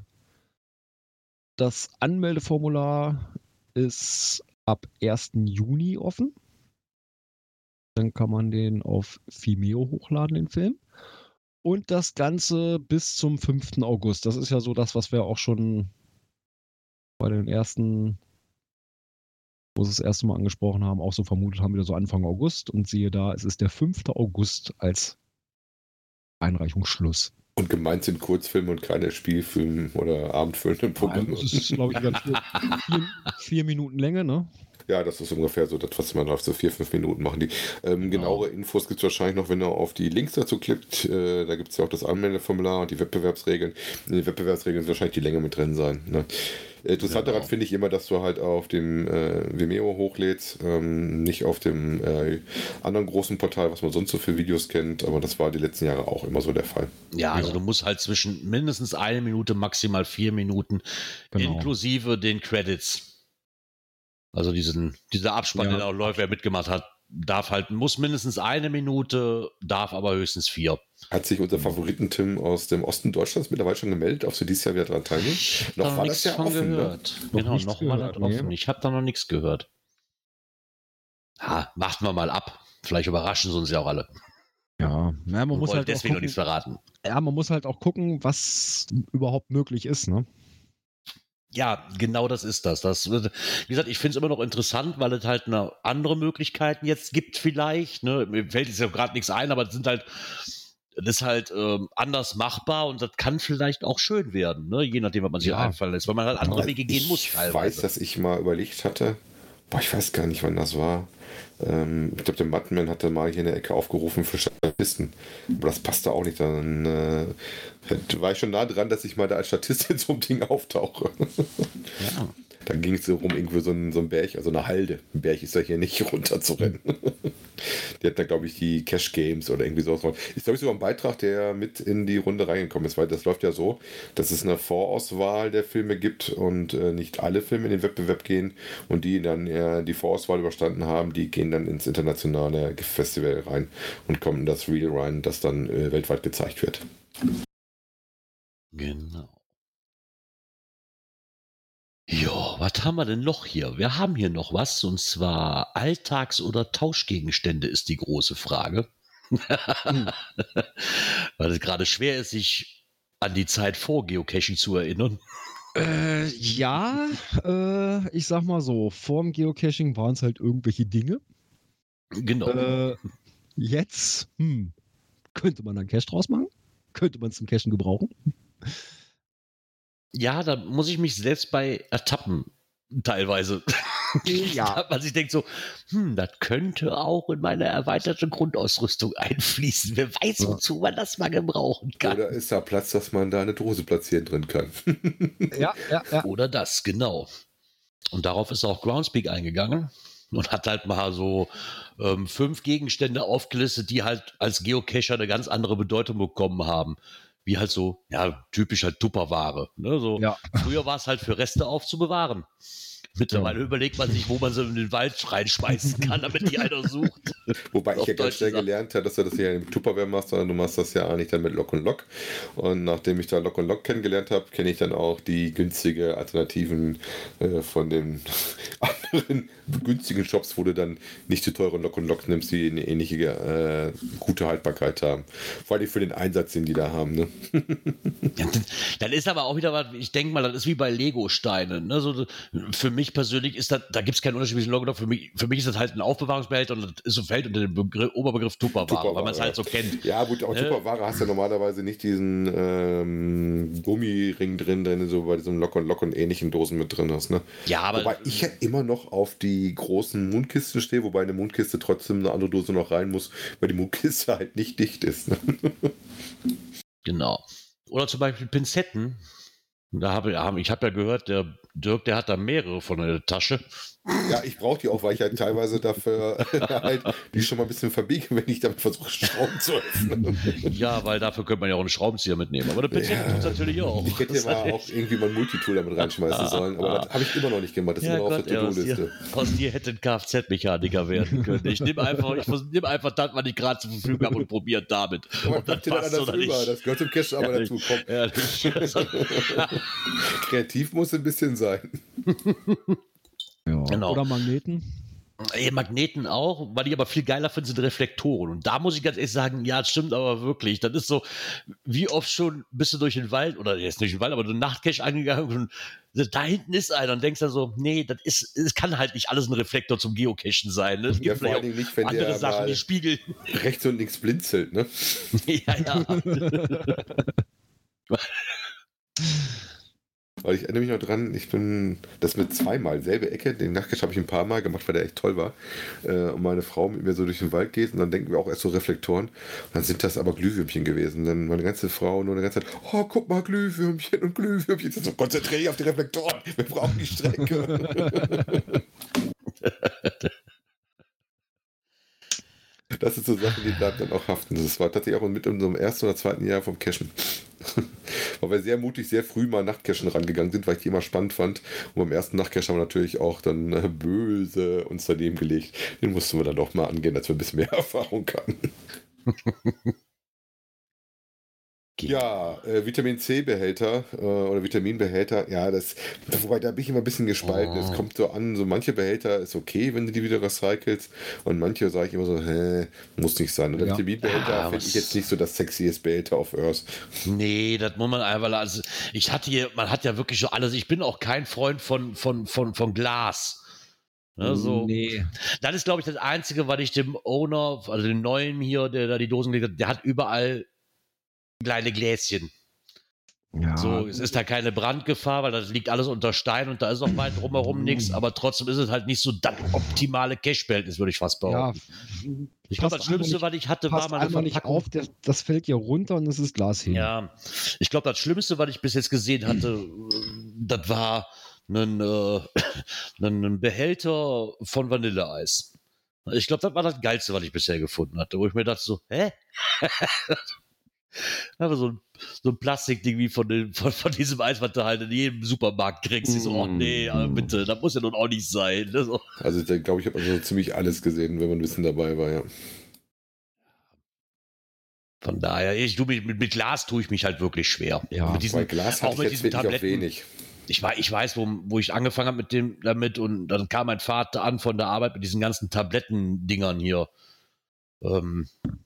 das Anmeldeformular ist ab 1. Juni offen. Dann kann man den auf Vimeo hochladen, den Film. Und das Ganze bis zum 5. August. Das ist ja so das, was wir auch schon bei den ersten, wo sie das erste Mal angesprochen haben, auch so vermutet haben, wieder so Anfang August. Und siehe da, es ist der 5. August als Einreichungsschluss. Und gemeint sind Kurzfilme und keine Spielfilme oder abendfüllenden Programme. Das ist, glaube ich, ganz vier, vier, vier Minuten Länge, ne? Ja, das ist ungefähr so, das, was man läuft, so vier, fünf Minuten machen die. Ähm, genauere Infos gibt es wahrscheinlich noch, wenn ihr auf die Links dazu klickt. Äh, da gibt es ja auch das Anmeldeformular und die Wettbewerbsregeln. In den Wettbewerbsregeln wird wahrscheinlich die Länge mit drin sein. Ne? Interessant Genau. daran finde ich immer, dass du halt auf dem äh, Vimeo hochlädst, ähm, nicht auf dem äh, anderen großen Portal, was man sonst so für Videos kennt, aber das war die letzten Jahre auch immer so der Fall. Ja, also du musst halt zwischen mindestens eine Minute, maximal vier Minuten, Genau. inklusive den Credits. Also diesen, dieser Abspann, Ja. der auch läuft, wer mitgemacht hat, darf halt, muss mindestens eine Minute, darf aber höchstens vier. Hat sich unser Favoriten-Tim aus dem Osten Deutschlands mittlerweile schon gemeldet, ob sie dieses Jahr wieder dran teilnehmen? Ich Noch da war nichts das ja offen, ne? gehört. Noch genau, noch war das gehört, nee. offen. Ich habe da noch nichts gehört. Ha, warten wir mal ab. Vielleicht überraschen sie uns ja auch alle. Ja, ja man Wir muss wollen halt auch deswegen noch gucken, nichts verraten. ja, man muss halt auch gucken, was überhaupt möglich ist, ne? Ja, genau das ist das. das wie gesagt, ich finde es immer noch interessant, weil es halt eine andere Möglichkeiten jetzt gibt vielleicht. Ne? Mir fällt jetzt ja gerade nichts ein, aber das sind halt, das ist halt ähm, anders machbar und das kann vielleicht auch schön werden, ne? je nachdem, was man sich Ja. einfallen lässt, weil man halt andere Wege gehen muss ich teilweise. weiß, dass ich mal überlegt hatte, boah, ich weiß gar nicht, wann das war. Ähm, ich glaube, der Muttenman hatte mal hier eine Ecke aufgerufen für Statisten. Aber das passte auch nicht. Dann äh, war ich schon nah dran, dass ich mal da als Statist in so einem Ding auftauche. ja. Da ging es darum, irgendwie so ein, so ein Berg, also eine Halde. Ein Berg ist ja hier nicht runterzurennen. die hat da, glaube ich, die Cash Games oder irgendwie sowas. Ist, glaube ich, sogar ein Beitrag, der mit in die Runde reingekommen ist, weil das läuft ja so, dass es eine Vorauswahl der Filme gibt und äh, nicht alle Filme in den Wettbewerb gehen und die dann äh, die Vorauswahl überstanden haben, die gehen dann ins internationale Festival rein und kommen in das Reel rein, das dann äh, weltweit gezeigt wird. Genau. Ja, was haben wir denn noch hier? Wir haben hier noch was, und zwar Alltags- oder Tauschgegenstände ist die große Frage. Hm. Weil es gerade schwer ist, sich an die Zeit vor Geocaching zu erinnern. Äh, ja, äh, ich sag mal so, vorm Geocaching waren es halt irgendwelche Dinge. Genau. Äh, jetzt, hm, könnte man dann Cache draus machen? Könnte man zum Cachen gebrauchen? Ja, da muss ich mich selbst bei ertappen, teilweise. Ja. Man sich denkt so, hm, das könnte auch in meine erweiterte Grundausrüstung einfließen. Wer weiß, Ja. wozu man das mal gebrauchen kann. Oder ist da Platz, dass man da eine Dose platzieren drin kann? Ja, ja, ja. Oder das, genau. Und darauf ist auch Groundspeak eingegangen und hat halt mal so ähm, fünf Gegenstände aufgelistet, die halt als Geocacher eine ganz andere Bedeutung bekommen haben. Wie halt so, ja, typisch halt Tupperware. Ne? So, Ja. Früher war es halt für Reste aufzubewahren. Mittlerweile überlegt man sich, wo man sie in den Wald reinschmeißen kann, damit die einer sucht. Wobei ich ja ganz schnell gelernt habe, dass du das ja im Tupperware machst, sondern du machst das ja eigentlich dann mit Lock und Lock. Und nachdem ich da Lock und Lock kennengelernt habe, kenne ich dann auch die günstige Alternativen äh, von den anderen günstigen Shops, wo du dann nicht zu teuren Lock und Lock nimmst, die eine ähnliche äh, gute Haltbarkeit haben. Vor allem für den Einsatz, den die da haben. Ne? Ja, dann- dann ist aber auch wieder was, ich denke mal, das ist wie bei Lego-Steinen. Ne? So, für mich persönlich ist das, da gibt es keinen Unterschied zwischen Logo. Für mich, für mich ist das halt ein Aufbewahrungsbehälter und das ist so fällt unter den Begriff, Oberbegriff Tupperware, weil man es Tupperware, halt so kennt. Ja, gut, auch Ne? Tupperware hast du ja normalerweise nicht diesen ähm, Gummiring drin, den du so bei diesem Lock und Lock und ähnlichen Dosen mit drin hast. Ne? Ja, aber Wobei ich ja immer noch auf die großen Mundkisten stehe, wobei eine Mundkiste trotzdem eine andere Dose noch rein muss, weil die Mundkiste halt nicht dicht ist. Ne? genau. Oder zum Beispiel Pinzetten. Da habe ich, ich habe ja gehört, der Dirk, der hat da mehrere von der Tasche. Ja, ich brauche die auch, weil ich halt teilweise dafür halt die schon mal ein bisschen verbiege, wenn ich damit versuche, Schrauben zu öffnen. Ja, weil dafür könnte man ja auch einen Schraubenzieher mitnehmen. Aber eine Pinzette Ja. tut es natürlich auch. Ich hätte ja mal auch irgendwie mal ein Multitool damit reinschmeißen sollen, aber das habe ich immer noch nicht gemacht. Das ist Ja, immer noch auf Gott, der aus, To-Do-Liste. dir, aus dir hätte ein Kfz-Mechaniker werden können. Ich nehme einfach, ich nehme einfach das, was ich gerade zur Verfügung habe und probiere damit. Aber Und das passt anders oder nicht. Das gehört zum Cash aber dazu. Komm, Ehrlich. kreativ muss ein bisschen sein. ja. Genau. Oder Magneten. Ey, Magneten auch, weil ich aber viel geiler finde, sind Reflektoren. Und da muss ich ganz ehrlich sagen, ja, das stimmt aber wirklich. Das ist so, wie oft schon bist du durch den Wald, oder jetzt nicht den Wald, aber du Nachtcache angegangen und da hinten ist einer und denkst dann so, nee, das ist, es kann halt nicht alles ein Reflektor zum Geocachen sein. Ne? Es Ja, gibt vor allen Dingen nicht, wenn auch andere der Sachen, die spiegeln. rechts und links blinzelt. Ne? ja, ja. Weil ich erinnere mich noch dran, ich bin das mit zweimal, selbe Ecke, den Nachtcash habe ich ein paar Mal gemacht, weil der echt toll war. Äh, und meine Frau mit mir so durch den Wald geht und dann denken wir auch erst so Reflektoren. Und dann sind das aber Glühwürmchen gewesen. Dann meine ganze Frau nur eine ganze Zeit, oh, guck mal, Glühwürmchen und Glühwürmchen. Ich so, konzentriere dich auf die Reflektoren, wir brauchen die Strecke. Das sind so Sachen, die bleiben dann auch haften. Das war tatsächlich auch mit unserem ersten oder zweiten Jahr vom Cashen. Weil wir sehr mutig, sehr früh mal Nachtcachen rangegangen sind, weil ich die immer spannend fand. Und beim ersten Nachtcache haben wir natürlich auch dann äh, böse uns daneben gelegt. Den mussten wir dann doch mal angehen, als wir ein bisschen mehr Erfahrung hatten. Ja, äh, Vitamin C-Behälter äh, oder Vitaminbehälter, ja, das, wobei da bin ich immer ein bisschen gespalten. Es Oh. kommt so an, so manche Behälter ist okay, wenn du die wieder recycelst und manche sage ich immer so, hä, muss nicht sein. Und der Ja. Vitaminbehälter Ah, finde ich jetzt nicht so das sexiest Behälter auf Earth. Nee, das muss man einfach, also ich hatte hier, man hat ja wirklich so alles, ich bin auch kein Freund von, von, von, von Glas. Ne, so. Nee. Das ist, glaube ich, das Einzige, was ich dem Owner, also dem Neuen hier, der da die Dosen gelegt hat, der hat überall kleine Gläschen. Ja. So, es ist da keine Brandgefahr, weil das liegt alles unter Stein und da ist auch weit drumherum nichts, aber trotzdem ist es halt nicht so das optimale Cash-Behältnis, würde ich fast ja, behaupten. ich glaube, das Schlimmste, einfach was ich hatte, war mal eine einfach nicht Verpackung. auf, das, das fällt ja runter und es ist Glas hin. Ja, ich glaube, das Schlimmste, was ich bis jetzt gesehen hatte, das war einen, äh, einen Behälter von Vanilleeis. Ich glaube, das war das Geilste, was ich bisher gefunden hatte, wo ich mir dachte so, hä? Einfach so ein, so ein Plastikding wie von, den, von, von diesem Eis, was du halt in jedem Supermarkt kriegst. Ich so, oh nee, aber bitte, das muss ja nun auch nicht sein. ne, So. Also ich glaube, ich habe also ziemlich alles gesehen, wenn man ein bisschen dabei war, ja. Von daher, ich, du, mit, mit Glas tue ich mich halt wirklich schwer. Ja, mit Bei diesen, Glas auch hatte ich mit auch Tabletten. wenig. ich, weiß, ich weiß, wo, wo ich angefangen habe mit dem damit und dann kam mein Vater an von der Arbeit mit diesen ganzen Tablettendingern hier. Ähm,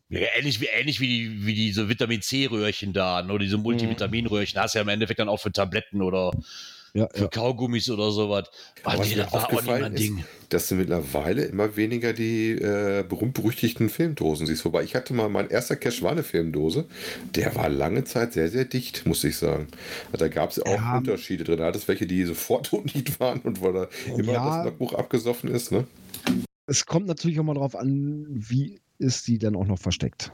ja, ähnlich wie, ähnlich wie, die, wie diese Vitamin C-Röhrchen da, oder diese Multivitaminröhrchen, hast du ja im Endeffekt dann auch für Tabletten oder Ja, für ja. Kaugummis oder sowas. Aber was nee, mir das war auch nicht aufgefallen mein ist, Ding. dass du mittlerweile immer weniger die äh, berühmt-berüchtigten Filmdosen siehst. Wobei ich hatte mal, mein erster Cache war eine Filmdose. Der war lange Zeit sehr, sehr dicht, muss ich sagen. Da gab es auch Ja. Unterschiede drin. Da hat es welche, die sofort undicht waren und weil da immer Ja. das Logbuch abgesoffen ist. Ne? Es kommt natürlich auch mal drauf an, wie ist die dann auch noch versteckt.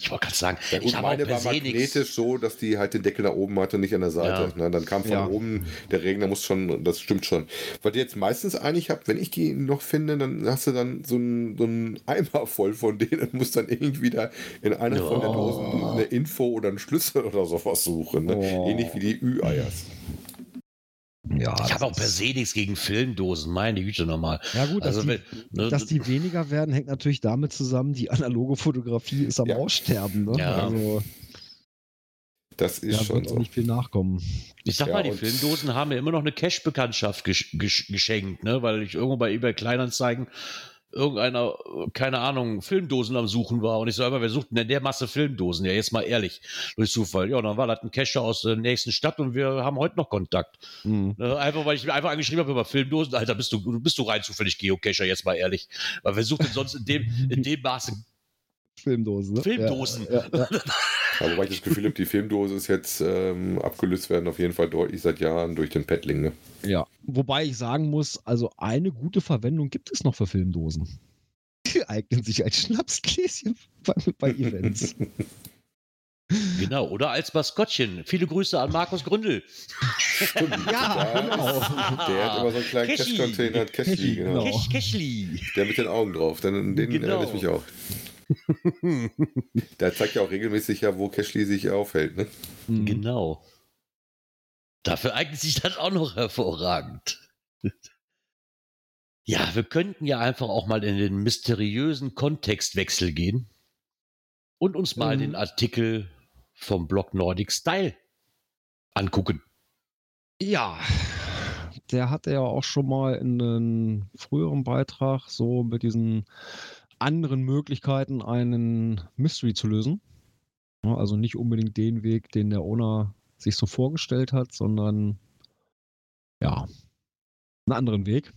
Ich wollte gerade sagen, Ja, ich habe meine war magnetisch nichts. so, dass die halt den Deckel nach oben hatte, nicht an der Seite. Ja. Ne, dann kam von Ja. oben der Regen, da muss schon, das stimmt schon. Was ihr jetzt meistens eigentlich habt, wenn ich die noch finde, dann hast du dann so einen so einen Eimer voll von denen und musst dann irgendwie da in einer von der Ja. Dosen eine Info oder einen Schlüssel oder sowas suchen. Ne? Oh. Ähnlich wie die Ü-Eiers. Ja, Ich habe auch per se nichts gegen Filmdosen, meine Güte nochmal. Ja gut, dass, Also, die, wenn, ne, dass die weniger werden, hängt natürlich damit zusammen, die analoge Fotografie ist am Ja. Aussterben. Ne? Ja. Also Das ist da schon wird auch so. nicht viel nachkommen. Ich sag Ja, mal, die Filmdosen haben mir immer noch eine Cash-Bekanntschaft gesch gesch geschenkt, ne? weil ich irgendwo bei eBay Kleinanzeigen irgendeiner, keine Ahnung, Filmdosen am Suchen war. Und ich so, aber wer sucht denn in der Masse Filmdosen? Ja, jetzt mal ehrlich, durch Zufall. Ja, und dann war das ein Cacher aus der nächsten Stadt und wir haben heute noch Kontakt. Mhm. Ne? Einfach, weil ich mir einfach angeschrieben habe über Filmdosen. Alter, bist du, bist du rein zufällig Geocacher, jetzt mal ehrlich. Weil wer sucht denn sonst in dem, in dem Maße Filmdosen. Ne? Filmdosen? Ja, ja, ja. Aber wobei ich das Gefühl habe, die Filmdose ist jetzt ähm, abgelöst werden auf jeden Fall deutlich seit Jahren durch den Paddling. Ne? Ja, wobei ich sagen muss, also eine gute Verwendung gibt es noch für Filmdosen. Die eignen sich als Schnapsgläschen bei, bei Events. Genau, oder als Maskottchen. Viele Grüße an Markus Gründel. Stimmt. Ja, Da genau. Der hat immer so einen kleinen. Cash-Container, Cashy, Cashy, genau. genau. Kesch, Keschli. Der mit den Augen drauf, dann an den Genau. erinnere ich mich auch. Der zeigt ja auch regelmäßig ja, wo Cashly sich aufhält, ne? Mhm. Genau. Dafür eignet sich das auch noch hervorragend. Ja, wir könnten ja einfach auch mal in den mysteriösen Kontextwechsel gehen und uns mal Mhm. den Artikel vom Blog Nordic Style angucken. Ja, der hatte ja auch schon mal in einem früheren Beitrag so mit diesen anderen Möglichkeiten einen Mystery zu lösen. Also nicht unbedingt den Weg, den der Owner sich so vorgestellt hat, sondern ja, einen anderen Weg.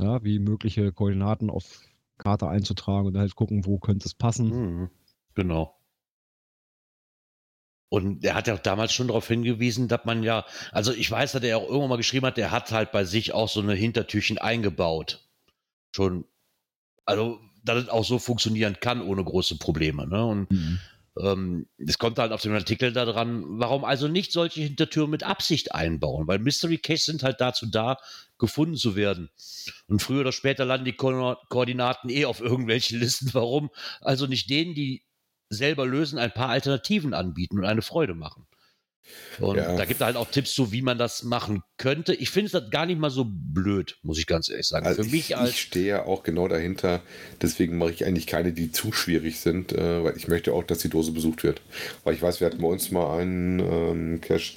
Ja, wie mögliche Koordinaten auf Karte einzutragen und halt gucken, wo könnte es passen. Mhm. Genau. Und er hat ja auch damals schon darauf hingewiesen, dass man ja, also ich weiß, dass er auch irgendwann mal geschrieben hat, der hat halt bei sich auch so eine Hintertürchen eingebaut. Schon, also, dass es auch so funktionieren kann ohne große Probleme. Ne? Und Mhm. ähm, es kommt halt auf den Artikel da dran, warum also nicht solche Hintertüren mit Absicht einbauen? Weil Mystery Caches sind halt dazu da, gefunden zu werden. Und früher oder später landen die Ko Koordinaten eh auf irgendwelchen Listen. Warum? Also nicht denen, die selber lösen, ein paar Alternativen anbieten und eine Freude machen. Und Ja. da gibt er halt auch Tipps zu, wie man das machen könnte. Ich finde es gar nicht mal so blöd, muss ich ganz ehrlich sagen. Also Für mich ich, als ich stehe ja auch genau dahinter. Deswegen mache ich eigentlich keine, die zu schwierig sind, äh, weil ich möchte auch, dass die Dose besucht wird. Weil ich weiß, wir hatten bei uns mal einen ähm, Cache,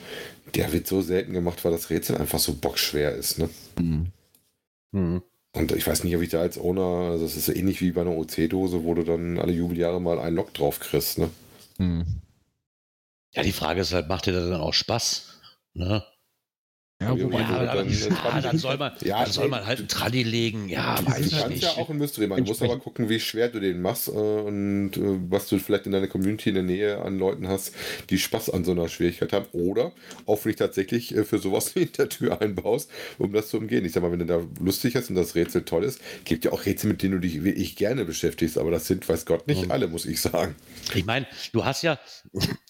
der wird so selten gemacht, weil das Rätsel einfach so bockschwer ist. Ne? Mhm. Hm. Und ich weiß nicht, ob ich da als Owner, also das ist so ähnlich wie bei einer OC-Dose, wo du dann alle Jubeljahre mal einen Log drauf kriegst. Ne? Mhm. Ja, die Frage ist halt, macht dir das dann auch Spaß? Ne? Ja, Ja, wobei, Ja, dann- aber, dann- ja, dann soll man, Ja, dann soll man halt einen Tradi legen. Ja, du weiß kannst nicht. ja auch ein Mystery machen. Du musst aber gucken, wie schwer du den machst äh, und äh, was du vielleicht in deiner Community in der Nähe an Leuten hast, die Spaß an so einer Schwierigkeit haben. Oder auch wenn ich tatsächlich äh, für sowas eine Hintertür einbaust, um das zu umgehen. Ich sag mal, wenn du da lustig hast und das Rätsel toll ist, gibt ja auch Rätsel, mit denen du dich wirklich gerne beschäftigst. Aber das sind, weiß Gott, nicht Mhm. alle, muss ich sagen. Ich meine, du hast ja,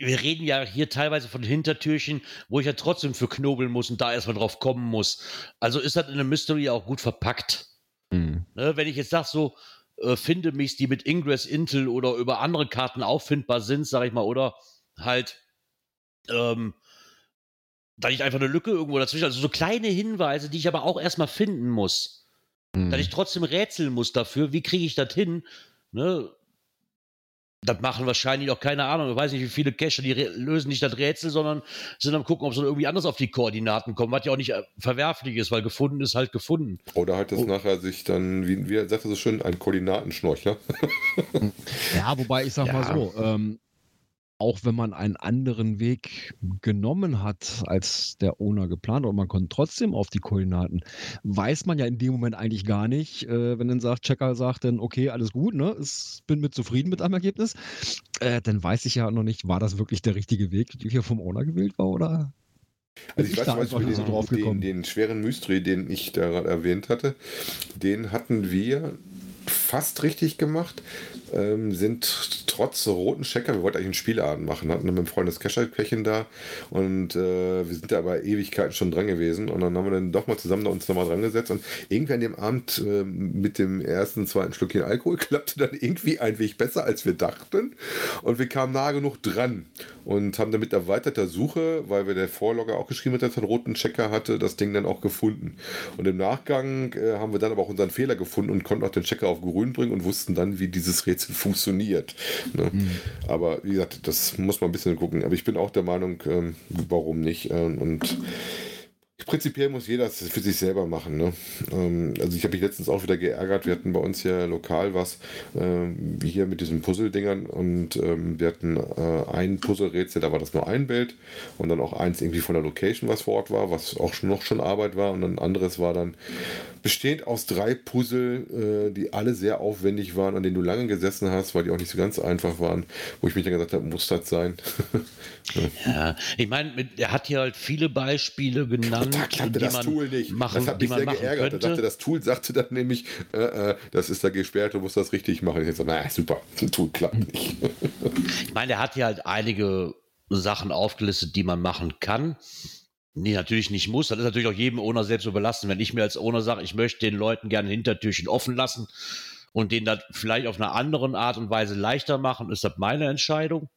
wir reden ja hier teilweise von Hintertürchen, wo ich ja trotzdem für knobeln muss und da erstmal drauf kommen muss. Also ist das in einem Mystery auch gut verpackt. Mhm. Ne, wenn ich jetzt sage, so, äh, finde mich, die mit Ingress, Intel oder über andere Karten auffindbar sind, sage ich mal, oder halt, ähm, da ich einfach eine Lücke irgendwo dazwischen, also so kleine Hinweise, die ich aber auch erstmal finden muss. Mhm. Dass ich trotzdem rätseln muss dafür, wie kriege ich das hin? Ne? Das machen wahrscheinlich auch keine Ahnung. Ich weiß nicht, wie viele Cacher, die lösen nicht das Rätsel, sondern sind am gucken, ob sie irgendwie anders auf die Koordinaten kommen, was ja auch nicht äh, verwerflich ist, weil gefunden ist halt gefunden. Oder halt das oh. nachher sich dann, wie, wie sagt er so schön, ein Koordinatenschnorchler. ja, wobei ich sag ja. mal so, ähm, auch wenn man einen anderen Weg genommen hat, als der Owner geplant und man kommt trotzdem auf die Koordinaten, weiß man ja in dem Moment eigentlich gar nicht, äh, wenn dann sagt, Checker sagt dann, okay, alles gut, ne, ich bin mit zufrieden mit einem Ergebnis, äh, dann weiß ich ja noch nicht, war das wirklich der richtige Weg, der hier vom Owner gewählt war oder also ich, ich weiß zum Beispiel den, den, den, schweren Mystery, den ich da gerade erwähnt hatte, den hatten wir fast richtig gemacht ähm, sind trotz roten Checker, wir wollten eigentlich einen Spielabend machen, hatten mit einem Freund das Kescher-Pärchen da und äh, wir sind da aber Ewigkeiten schon dran gewesen und dann haben wir dann doch mal zusammen uns nochmal dran gesetzt und irgendwie an dem Abend äh, mit dem ersten, zweiten Schluckchen Alkohol klappte dann irgendwie ein Weg besser, als wir dachten und wir kamen nah genug dran und haben dann mit erweiterter Suche, weil wir der Vorlogger auch geschrieben hat, dass er einen roten Checker hatte, das Ding dann auch gefunden. Und im Nachgang äh, haben wir dann aber auch unseren Fehler gefunden und konnten auch den Checker auf grün bringen und wussten dann, wie dieses Rätsel Rätsel funktioniert. Ne? Mhm. Aber wie gesagt, das muss man ein bisschen gucken. Aber ich bin auch der Meinung, ähm, warum nicht? Ähm, und Prinzipiell muss jeder es für sich selber machen. Ne? Ähm, also ich habe mich letztens auch wieder geärgert. Wir hatten bei uns hier lokal was, ähm, hier mit diesen Puzzle-Dingern und ähm, wir hatten äh, ein Puzzle-Rätsel, da war das nur ein Bild und dann auch eins irgendwie von der Location, was vor Ort war, was auch schon noch schon Arbeit war und ein anderes war dann bestehend aus drei Puzzle, äh, die alle sehr aufwendig waren, an denen du lange gesessen hast, weil die auch nicht so ganz einfach waren, wo ich mich dann gesagt habe, muss das sein? ja, ich meine, er hat hier halt viele Beispiele genannt, die das man Tool nicht. Machen, das hat mich sehr geärgert. Da dachte, das Tool sagte dann nämlich, äh, äh, das ist da gesperrt, du musst das richtig machen. Ich so, naja, super, das Tool klappt nicht. ich meine, er hat hier halt einige Sachen aufgelistet, die man machen kann. Nee, natürlich nicht muss. Das ist natürlich auch jedem Owner selbst überlassen. Wenn ich mir als Owner sage, ich möchte den Leuten gerne Hintertürchen offen lassen und denen das vielleicht auf eine andere Art und Weise leichter machen, ist das meine Entscheidung.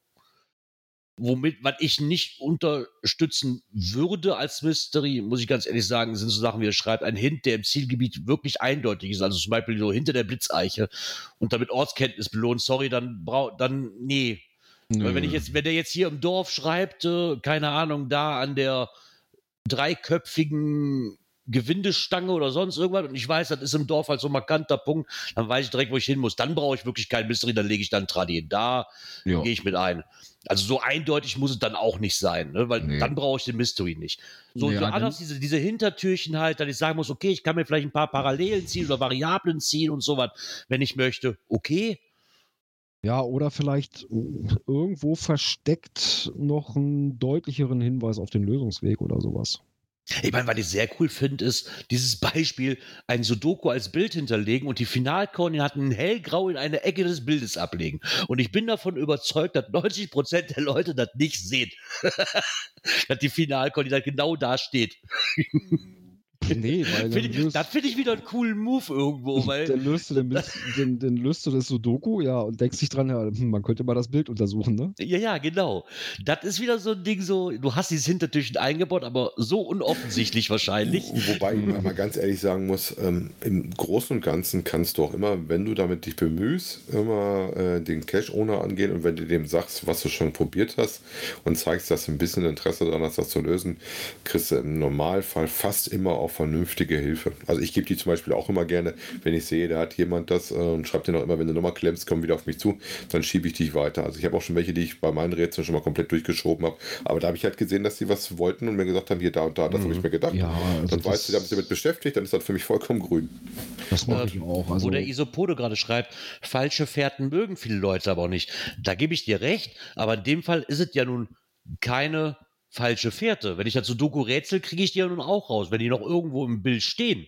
Womit, was ich nicht unterstützen würde als Mystery, muss ich ganz ehrlich sagen, sind so Sachen wie er schreibt, ein Hint, der im Zielgebiet wirklich eindeutig ist. Also zum Beispiel so hinter der Blitzeiche und damit Ortskenntnis belohnt. Sorry, dann braucht, dann, nee. Nö. Weil wenn ich jetzt, wenn der jetzt hier im Dorf schreibt, äh, keine Ahnung, da an der, dreiköpfigen Gewindestange oder sonst irgendwas und ich weiß, das ist im Dorf halt so ein markanter Punkt, dann weiß ich direkt, wo ich hin muss. Dann brauche ich wirklich kein Mystery, dann lege ich dann Tradi hin. Da gehe ich mit ein. Also so eindeutig muss es dann auch nicht sein, ne? weil nee. dann brauche ich den Mystery nicht. So, ja, so anders diese, diese Hintertürchen halt, dass ich sagen muss, okay, ich kann mir vielleicht ein paar Parallelen ziehen oder Variablen ziehen und sowas, wenn ich möchte. Okay, ja, oder vielleicht irgendwo versteckt noch einen deutlicheren Hinweis auf den Lösungsweg oder sowas. Ich meine, was ich sehr cool finde, ist dieses Beispiel, ein Sudoku als Bild hinterlegen und die Finalkoordinaten hellgrau in eine Ecke des Bildes ablegen. Und ich bin davon überzeugt, dass 90 Prozent der Leute das nicht sehen. dass die Finalkoordinate genau da steht. Nee, weil find ich, das finde ich wieder einen coolen Move irgendwo, weil. Dann löst du, den, den, den löst du das Sudoku, ja, und denkst dich dran, ja, hm, man könnte mal das Bild untersuchen, ne? Ja, ja, genau. Das ist wieder so ein Ding, so, du hast dieses Hintertürchen eingebaut, aber so unoffensichtlich wahrscheinlich. Wobei ich mal ganz ehrlich sagen muss, ähm, im Großen und Ganzen kannst du auch immer, wenn du damit dich bemühst, immer äh, den Cache-Owner angehen und wenn du dem sagst, was du schon probiert hast und zeigst, dass du ein bisschen Interesse daran hast, das zu lösen, kriegst du im Normalfall fast immer auf vernünftige Hilfe. Also ich gebe die zum Beispiel auch immer gerne, wenn ich sehe, da hat jemand das äh, und schreibt dir noch immer, wenn du nochmal klemmst, komm wieder auf mich zu, dann schiebe ich dich weiter. Also ich habe auch schon welche, die ich bei meinen Rätseln schon mal komplett durchgeschoben habe. Aber da habe ich halt gesehen, dass sie was wollten und mir gesagt haben, hier, da und da, das mhm. habe ich mir gedacht. Ja, also dann weißt du, da bist du damit beschäftigt, dann ist das für mich vollkommen grün. Das mache ich auch. Also Wo der Isopode gerade schreibt, falsche Fährten mögen viele Leute aber auch nicht. Da gebe ich dir recht, aber in dem Fall ist es ja nun keine falsche Fährte. Wenn ich dazu Doku rätsel, kriege ich die ja nun auch raus, wenn die noch irgendwo im Bild stehen.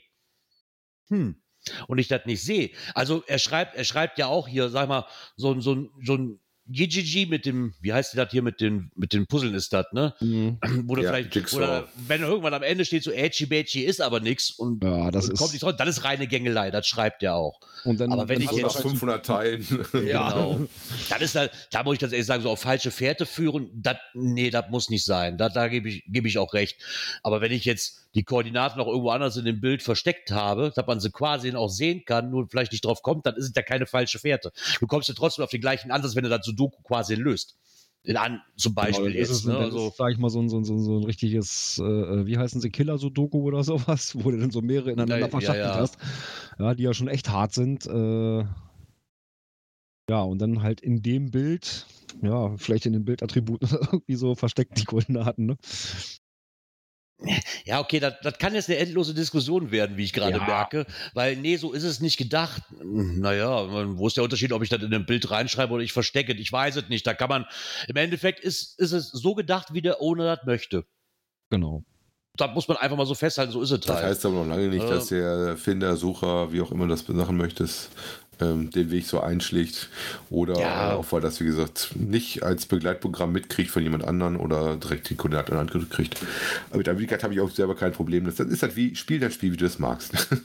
Hm. Und ich das nicht sehe. Also er schreibt, er schreibt ja auch hier, sag mal, so, so, so ein GGG mit dem, wie heißt das hier mit den, mit den Puzzeln ist das, ne? Mhm. Wo du Ja, vielleicht, Jigsaw. oder wenn irgendwann am Ende steht so Edgy Badgy ist aber nichts und, Ja, das und ist. kommt nicht raus, dann ist reine Gängelei, das schreibt er auch. und dann, aber wenn dann ich jetzt- Aus wahrscheinlich- 500 Teilen. Ja. Genau. Das ist da, da muss ich ganz ehrlich sagen, so auf falsche Fährte führen, das, nee, das muss nicht sein. Da, da gebe ich, gebe ich auch recht. Aber wenn ich jetzt die Koordinaten auch irgendwo anders in dem Bild versteckt habe, dass man sie quasi auch sehen kann, nur vielleicht nicht drauf kommt, dann ist es ja keine falsche Fährte. Du kommst ja trotzdem auf den gleichen Ansatz, wenn du das Sudoku quasi löst. In an, zum Beispiel Genau, das jetzt. ist, Ne? Also, ist, sag ich mal, so ein, so ein, so ein, richtiges, äh, wie heißen sie, Killer-Sudoku oder sowas, wo du dann so mehrere ineinander Ja, ja, verschachtelt ja. hast. Ja, die ja schon echt hart sind. Äh, ja, und dann halt in dem Bild, ja, vielleicht in den Bildattributen irgendwie so versteckt die Koordinaten, ne? Ja, okay, das, das kann jetzt eine endlose Diskussion werden, wie ich gerade Ja. merke, weil nee, so ist es nicht gedacht. Naja, man- wo ist der Unterschied, ob ich das in ein Bild reinschreibe oder ich verstecke? Ich weiß es nicht. Da kann man, im Endeffekt ist, ist es so gedacht, wie der Owner das möchte. Genau. Da muss man einfach mal so festhalten, so ist es Das halt. heißt aber noch lange nicht, Ja. dass der Finder, Sucher, wie auch immer das machen möchtest, ähm, den Weg so einschlägt. Oder Ja. äh, auch weil das, wie gesagt, nicht als Begleitprogramm mitkriegt von jemand anderen oder direkt die Koordinaten in die Hand kriegt. Aber mit der Möglichkeit habe ich auch selber kein Problem. Das ist halt wie, spiel dein Spiel, wie du das magst.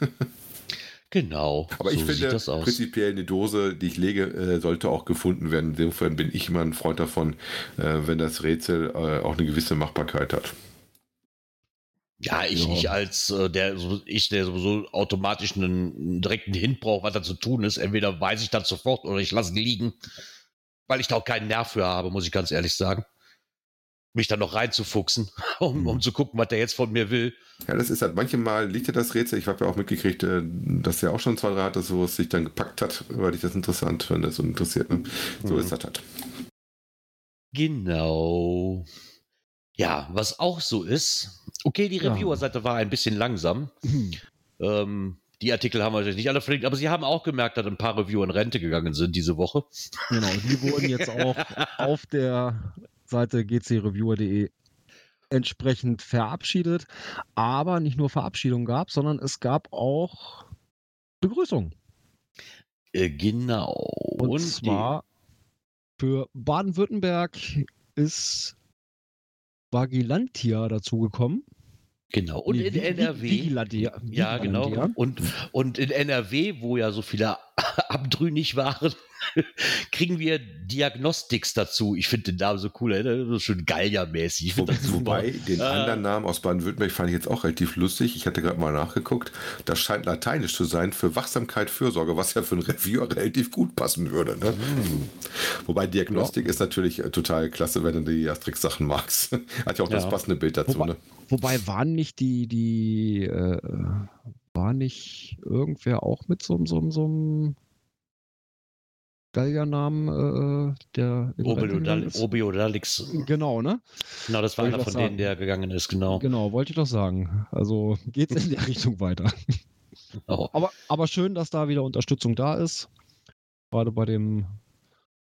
Genau. Aber ich so finde, das aus. prinzipiell eine Dose, die ich lege, äh, sollte auch gefunden werden. Insofern bin ich immer ein Freund davon, äh, wenn das Rätsel äh, auch eine gewisse Machbarkeit hat. Ja, ich, Ja. ich als äh, der ich, der sowieso automatisch einen, einen direkten Hint braucht, was da zu tun ist. Entweder weiß ich das sofort oder ich lasse ihn liegen, weil ich da auch keinen Nerv für habe, muss ich ganz ehrlich sagen. Mich da noch reinzufuchsen, um, um zu gucken, was der jetzt von mir will. Ja, das ist halt, manchmal liegt ja das Rätsel. Ich habe ja auch mitgekriegt, äh, dass er auch schon zwei, drei hatte, wo es sich dann gepackt hat, weil ich das interessant finde, das so interessiert. Ne? So Mhm. ist das halt. Genau. Ja, was auch so ist, okay, die. Reviewer-Seite war ein bisschen langsam. Ähm, die Artikel haben wir natürlich nicht alle verlinkt, aber sie haben auch gemerkt, dass ein paar Reviewer in Rente gegangen sind diese Woche. Genau, die wurden jetzt auch auf der Seite gcreviewer.de entsprechend verabschiedet. Aber nicht nur Verabschiedung gab, sondern es gab auch Begrüßung. Äh, genau. Und, die- zwar für Baden-Württemberg ist Vagilantia dazugekommen. Genau. Und in NRW. Vigilantia. ja, genau. Und, und in NRW, wo ja so viele abtrünnig waren, kriegen wir Diagnostics dazu. Ich finde den Namen so cool, ey. das ist schon Gallier-mäßig. Wo, das super. wobei, den Äh. anderen Namen aus Baden-Württemberg fand ich jetzt auch relativ lustig. Ich hatte gerade mal nachgeguckt. Das scheint lateinisch zu sein für Wachsamkeit, Fürsorge, was ja für einen Reviewer relativ gut passen würde. Ne? Hm. Wobei Diagnostik ist natürlich äh, total klasse, wenn du die Asterix-Sachen magst. Hat ja auch das Ja. passende Bild dazu. Wobei- Ne? Wobei waren nicht die, die, äh, war nicht irgendwer auch mit so, so, so einem Galliernamen, äh, der? Obeodalix. Genau, ne? Genau, das war Wollte einer von doch denen, sagen. der gegangen ist, genau. Genau, wollte ich doch sagen. Also geht's in der Richtung weiter. Oh. Aber, aber schön, dass da wieder Unterstützung da ist. Gerade bei dem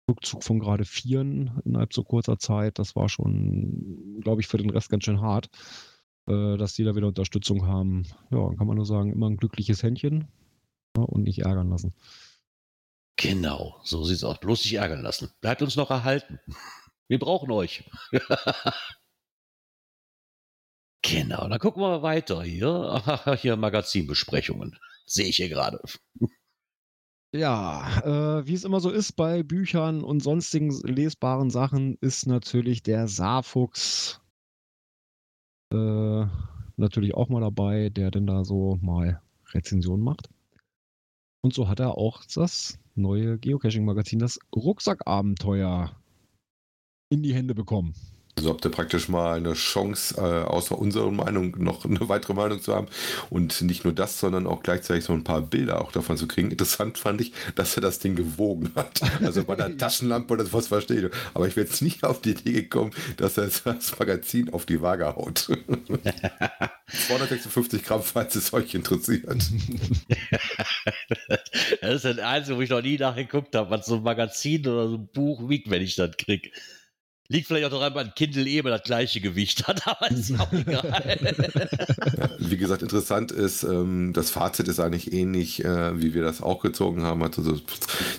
Rückzug von gerade Vieren innerhalb so kurzer Zeit. Das war schon, glaube ich, für den Rest ganz schön hart, äh, dass die da wieder Unterstützung haben. Ja, dann kann man nur sagen, immer ein glückliches Händchen ja, und nicht ärgern lassen. Genau, so sieht's aus. Bloß nicht ärgern lassen. Bleibt uns noch erhalten. Wir brauchen euch. genau, dann gucken wir mal weiter hier. Hier Magazinbesprechungen. Sehe ich hier gerade. Ja, äh, wie es immer so ist bei Büchern und sonstigen lesbaren Sachen, ist natürlich der Saarfuchs äh, natürlich auch mal dabei, der denn da so mal Rezensionen macht. Und so hat er auch das neue Geocaching-Magazin, das Rucksackabenteuer, in die Hände bekommen. Also habt ihr praktisch mal eine Chance, äh, außer unserer Meinung noch eine weitere Meinung zu haben. Und nicht nur das, sondern auch gleichzeitig so ein paar Bilder auch davon zu kriegen. Interessant fand ich, dass er das Ding gewogen hat. Also bei der Taschenlampe oder was verstehe ich. Aber ich wäre jetzt nicht auf die Idee gekommen, dass er das Magazin auf die Waage haut. 256 Gramm, falls es euch interessiert. Das ist das Einzige, wo ich noch nie nachgeguckt habe, was so ein Magazin oder so ein Buch wiegt, wenn ich das krieg. Liegt vielleicht auch daran, weil Kindle eben das gleiche Gewicht hat, aber ist auch egal. Wie gesagt, interessant ist, ähm, das Fazit ist eigentlich ähnlich, äh, wie wir das auch gezogen haben. Hat also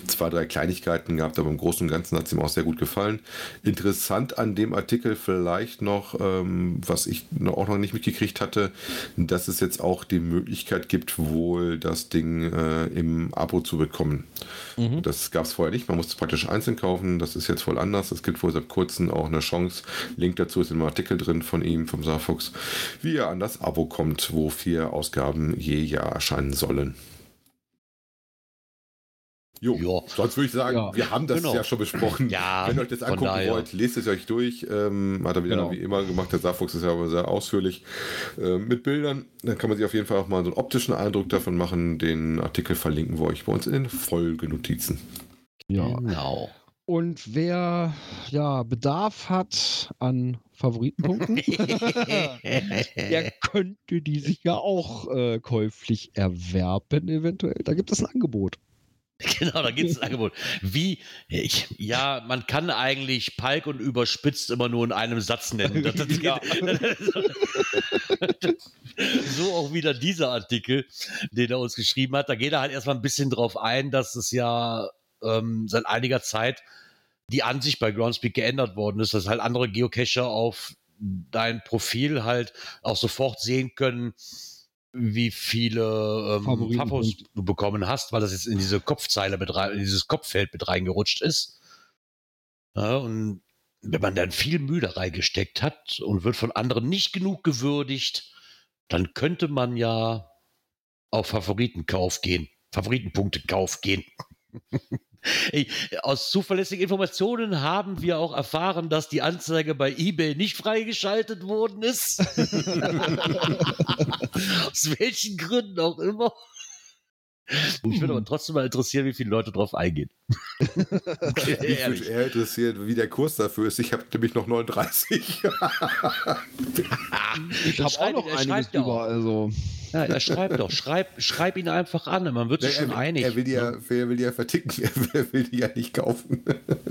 zwei, drei Kleinigkeiten gehabt, aber im Großen und Ganzen hat es ihm auch sehr gut gefallen. Interessant an dem Artikel vielleicht noch, ähm, was ich auch noch nicht mitgekriegt hatte, dass es jetzt auch die Möglichkeit gibt, wohl das Ding äh, im Abo zu bekommen. Mhm. Das gab es vorher nicht. Man musste es praktisch einzeln kaufen. Das ist jetzt voll anders. Es gibt wohl seit kurzem auch eine Chance. Link dazu ist im Artikel drin von ihm, vom Saarfuchs, wie er an das Abo kommt, wo vier Ausgaben je Jahr erscheinen sollen. Jo, jo. sonst würde ich sagen, ja. wir haben das genau. ja schon besprochen. Ja, Wenn ihr euch das angucken daher. wollt, lest es euch durch. Ähm, hat er wieder genau. wie immer gemacht. Der Saarfuchs ist ja aber sehr ausführlich äh, mit Bildern. Dann kann man sich auf jeden Fall auch mal so einen optischen Eindruck davon machen. Den Artikel verlinken wir euch bei uns in den Folgenotizen. Ja. Genau. Und wer ja Bedarf hat an Favoritenpunkten, der könnte die sich ja auch äh, käuflich erwerben, eventuell. Da gibt es ein Angebot. Genau, da gibt es ein Angebot. Wie, ich, ja, man kann eigentlich Palk und überspitzt immer nur in einem Satz nennen. Das, das ja. so auch wieder dieser Artikel, den er uns geschrieben hat. Da geht er halt erstmal ein bisschen drauf ein, dass es ja ähm, seit einiger Zeit die Ansicht bei Groundspeak geändert worden ist, dass halt andere Geocacher auf dein Profil halt auch sofort sehen können, wie viele ähm, Favos du bekommen hast, weil das jetzt in diese Kopfzeile mit rein, in dieses Kopffeld mit reingerutscht ist. Ja, und wenn man dann viel Mühe reingesteckt hat und wird von anderen nicht genug gewürdigt, dann könnte man ja auf Favoritenkauf gehen, Favoritenpunktekauf gehen. Ey, aus zuverlässigen Informationen haben wir auch erfahren, dass die Anzeige bei eBay nicht freigeschaltet worden ist. aus welchen Gründen auch immer. Mich würde aber trotzdem mal interessieren, wie viele Leute drauf eingehen. okay, Mich würde eher interessieren, wie der Kurs dafür ist. Ich habe nämlich noch 39. ich habe auch noch einiges über. Also. Ja, er schreibt doch. Schreib, schreib ihn einfach an. Man wird sich schon er, einig. Er will, die ja, ne? er will die ja verticken. Er will die ja nicht kaufen.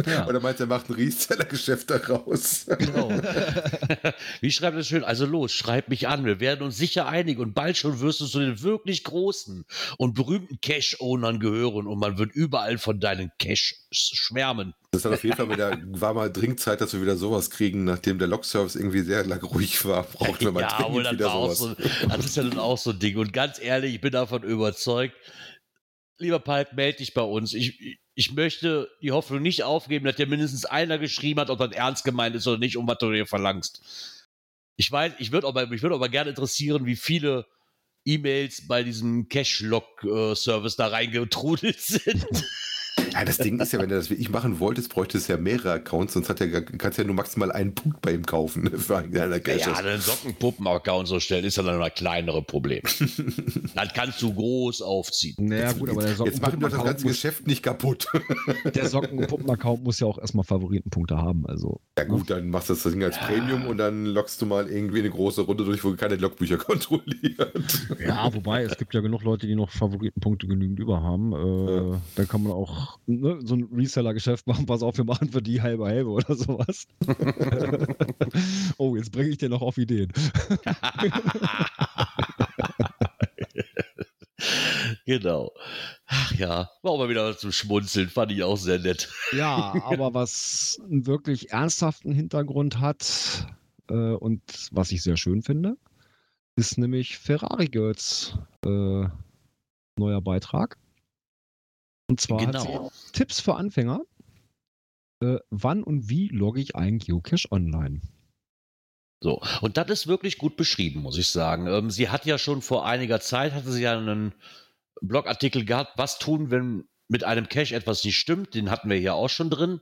Ja. Oder meint er macht ein Reseller-Geschäft daraus. Genau. Wie schreibt er schön? Also los, schreib mich an. Wir werden uns sicher einig und bald schon wirst du zu den wirklich großen und berühmten Cash-Ownern gehören und man wird überall von deinen Cash schwärmen. Das hat auf jeden Fall wieder, war mal dringend Zeit, dass wir wieder sowas kriegen, nachdem der Log-Service irgendwie sehr lang ruhig war, brauchten wir mal ja, dringend wieder sowas. So, das ist ja dann auch so ein Ding. Und ganz ehrlich, ich bin davon überzeugt, lieber Palk, melde dich bei uns. Ich, ich möchte die Hoffnung nicht aufgeben, dass dir mindestens einer geschrieben hat, ob das ernst gemeint ist oder nicht, um was du dir verlangst. Ich weiß, ich würde aber, mich würde aber gerne interessieren, wie viele E-Mails bei diesem Cash-Log-Service äh, da reingetrudelt sind. Ja, das Ding ist ja, wenn du das wirklich machen wolltest, bräuchtest du ja mehrere Accounts, sonst hat er, kannst du ja nur maximal einen Punkt bei ihm kaufen. Ne, für einen ja, einen Sockenpuppen-Account so stellen, ist ja dann ein kleinere Problem. dann kannst du groß aufziehen. Naja, gut, aber der Jetzt machen wir das ganze Geschäft nicht kaputt. der Sockenpuppen-Account muss ja auch erstmal Favoritenpunkte haben. Also. Ja, gut, dann machst du das Ding als ja. Premium und dann lockst du mal irgendwie eine große Runde durch, wo keine Logbücher kontrolliert. Ja, wobei, es gibt ja genug Leute, die noch Favoritenpunkte genügend über haben. Äh, ja. Dann kann man auch ne, so ein Reseller-Geschäft machen, pass auf, wir machen für die halbe halbe oder sowas. oh, jetzt bringe ich dir noch auf Ideen. genau. Ach ja, war auch mal wieder zum Schmunzeln, fand ich auch sehr nett. ja, aber was einen wirklich ernsthaften Hintergrund hat äh, und was ich sehr schön finde, ist nämlich Ferrari Girls äh, neuer Beitrag. Und zwar genau. Tipps für Anfänger. Äh, wann und wie logge ich einen Geocache online? So, und das ist wirklich gut beschrieben, muss ich sagen. Ähm, sie hat ja schon vor einiger Zeit, hatte sie ja einen Blogartikel gehabt, was tun, wenn mit einem Cache etwas nicht stimmt. Den hatten wir hier auch schon drin.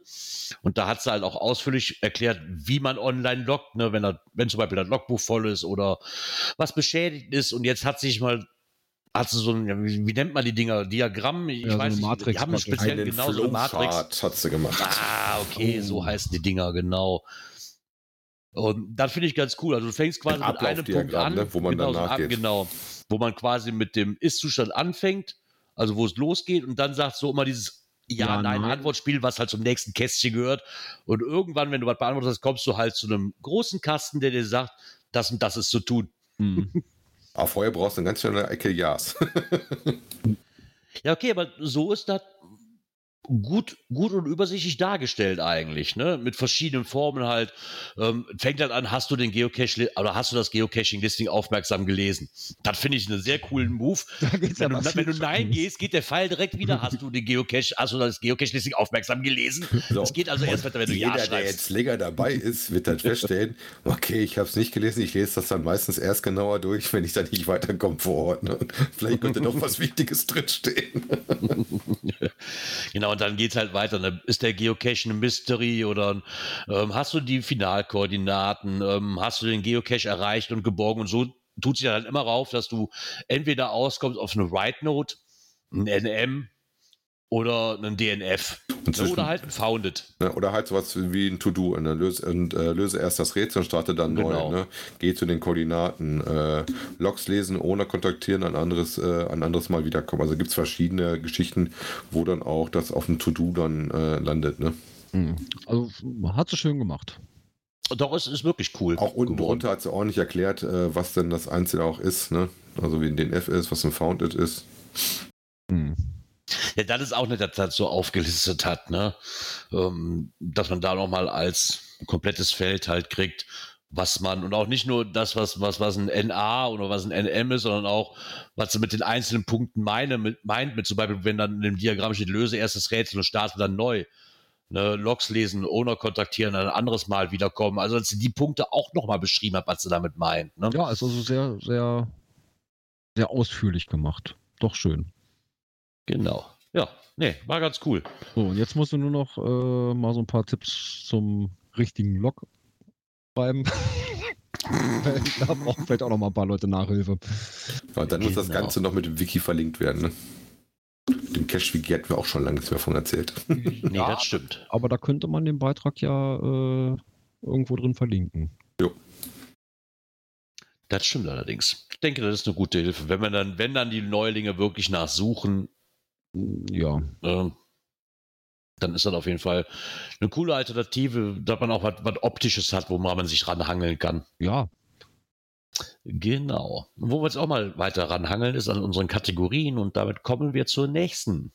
Und da hat sie halt auch ausführlich erklärt, wie man online loggt, ne, wenn, er, wenn zum Beispiel das Logbuch voll ist oder was beschädigt ist. Und jetzt hat sich mal also so ein, wie, wie, nennt man die Dinger? Diagramm? Ich ja, weiß so nicht, die haben speziell genau so eine Matrix. hat sie gemacht. Ah, okay, oh. so heißen die Dinger, genau. Und das finde ich ganz cool. Also du fängst quasi mit einem Punkt an, ne, wo man genau, danach so, genau, wo man quasi mit dem Ist-Zustand anfängt, also wo es losgeht und dann sagt so immer dieses Ja, nein, Antwortspiel, was halt zum nächsten Kästchen gehört. Und irgendwann, wenn du was beantwortest, kommst du halt zu einem großen Kasten, der dir sagt, das und das ist zu tun. Mhm. Aber vorher brauchst du eine ganz schnelle Ecke Jas. ja, okay, aber so ist das gut, gut und übersichtlich dargestellt eigentlich, ne? Mit verschiedenen Formen halt. Ähm, fängt halt an, hast du den Geocache oder hast du das Geocaching-Listing aufmerksam gelesen? Das finde ich einen sehr coolen Move. Wenn, du, wenn du Nein gehst, geht der Pfeil direkt wieder. Hast du den Geocache, hast du das Geocache-Listing aufmerksam gelesen? So. Das geht also erst weiter, wenn du Jeder, Ja schreibst. der jetzt länger dabei ist, wird dann feststellen, okay, ich habe es nicht gelesen, ich lese das dann meistens erst genauer durch, wenn ich dann nicht weiterkomme vor Ort. Ne? Vielleicht könnte noch was Wichtiges drinstehen. genau, und dann geht es halt weiter. Dann ist der Geocache ein Mystery oder ähm, hast du die Finalkoordinaten, ähm, hast du den Geocache erreicht und geborgen und so tut sich dann immer rauf, dass du entweder auskommst auf eine Write Note, ein NM oder einen DNF. oder halt ein Founded. Ne, oder halt sowas wie ein To-Do. Und, löse, und äh, löse erst das Rätsel und starte dann genau. neu. Ne? Geh zu den Koordinaten. Äh, Logs lesen, ohne kontaktieren, ein anderes, äh, ein anderes Mal wiederkommen. Also gibt es verschiedene Geschichten, wo dann auch das auf dem To-Do dann äh, landet. Ne? Mhm. Also hat sie schön gemacht. Doch, es ist wirklich cool. Auch unten geworden. drunter hat sie ordentlich erklärt, äh, was denn das Einzelne auch ist. Ne? Also wie ein DNF ist, was ein Founded ist. Mhm. Ja, das ist auch nicht, dass das so aufgelistet hat, ne? Ähm, dass man da nochmal als komplettes Feld halt kriegt, was man, und auch nicht nur das, was, was, was ein NA oder was ein NM ist, sondern auch, was sie mit den einzelnen Punkten meine, mit, meint, mit zum Beispiel, wenn dann in dem Diagramm steht, löse erstes Rätsel und starte dann neu. Ne, Logs lesen, Owner kontaktieren, ein anderes Mal wiederkommen. Also, dass sie die Punkte auch nochmal beschrieben hat, was sie damit meint. Ne? Ja, ist also sehr, sehr, sehr ausführlich gemacht. Doch schön. Genau. Ja, nee, war ganz cool. So, und jetzt musst du nur noch äh, mal so ein paar Tipps zum richtigen Log schreiben. da brauchen vielleicht auch noch mal ein paar Leute Nachhilfe. Ja, dann muss das genau. Ganze noch mit dem Wiki verlinkt werden. Ne? Dem Cache-Wiki hatten wir auch schon lange nichts mehr von erzählt. nee, ja, das stimmt. Aber da könnte man den Beitrag ja äh, irgendwo drin verlinken. Jo. Das stimmt allerdings. Ich denke, das ist eine gute Hilfe. Wenn man dann, wenn dann die Neulinge wirklich nachsuchen, ja. Äh, dann ist das auf jeden Fall eine coole Alternative, dass man auch was, was Optisches hat, wo man sich ranhangeln kann. Ja. Genau. Wo wir jetzt auch mal weiter ranhangeln, ist an unseren Kategorien und damit kommen wir zur nächsten.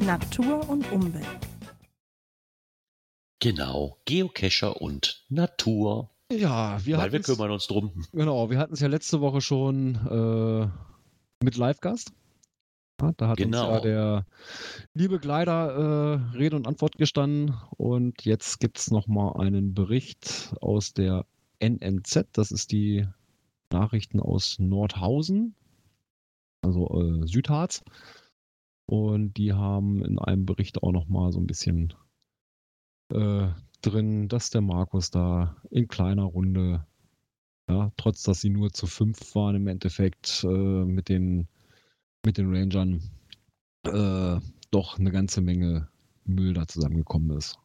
Natur und Umwelt. Genau, Geocacher und Natur. Ja, wir Weil wir kümmern uns drum. Genau, wir hatten es ja letzte Woche schon äh, mit Live-Gast. Da hat genau. uns ja der liebe Kleider äh, Rede und Antwort gestanden. Und jetzt gibt es nochmal einen Bericht aus der NNZ. Das ist die Nachrichten aus Nordhausen, also äh, Südharz. Und die haben in einem Bericht auch nochmal so ein bisschen äh, drin, dass der Markus da in kleiner Runde, ja, trotz dass sie nur zu fünf waren im Endeffekt äh, mit, den, mit den Rangern, äh, doch eine ganze Menge Müll da zusammengekommen ist.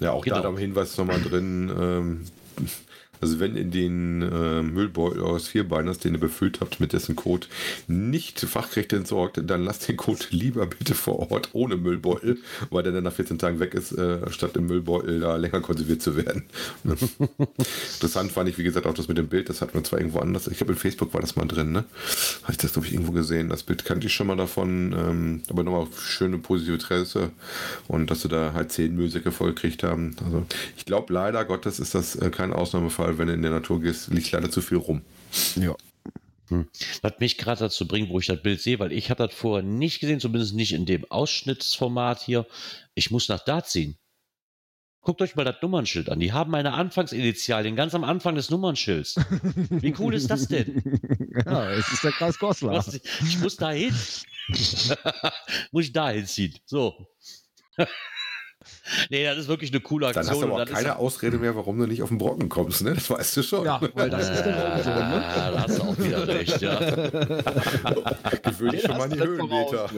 Ja, auch genau. da am Hinweis nochmal drin, ähm, also wenn in den äh, Müllbeutel aus Vierbeiners, den ihr befüllt habt, mit dessen Code nicht Fachkräfte entsorgt, dann lasst den Code lieber bitte vor Ort ohne Müllbeutel, weil der dann nach 14 Tagen weg ist, äh, statt im Müllbeutel da länger konserviert zu werden. Interessant fand ich, wie gesagt, auch das mit dem Bild, das hatten wir zwar irgendwo anders, ich glaube in Facebook war das mal drin, ne? Habe ich das, glaube ich, irgendwo gesehen. Das Bild kannte ich schon mal davon, ähm, aber nochmal schöne positive Tresse und dass sie da halt zehn Müllsäcke vollgekriegt haben. Also ich glaube leider Gottes ist das äh, kein Ausnahmefall weil wenn du in der Natur gehst, liegt leider zu viel rum. Ja. Hm. Was mich gerade dazu bringt, wo ich das Bild sehe, weil ich habe das vorher nicht gesehen, zumindest nicht in dem Ausschnittsformat hier. Ich muss nach da ziehen. Guckt euch mal das Nummernschild an. Die haben meine Anfangsinitialien ganz am Anfang des Nummernschilds. Wie cool ist das denn? Ja, es ist der Kreis Goslar. Ich muss da hin. muss ich da hinziehen. So. Nee, das ist wirklich eine coole Aktion. Dann hast du aber auch keine Ausrede mehr, warum du nicht auf den Brocken kommst, ne? Das weißt du schon. Ja, weil das ist der so, ne? Ja, da hast du auch wieder recht, ja. Gewöhn dich schon mal an die Höhenmeter.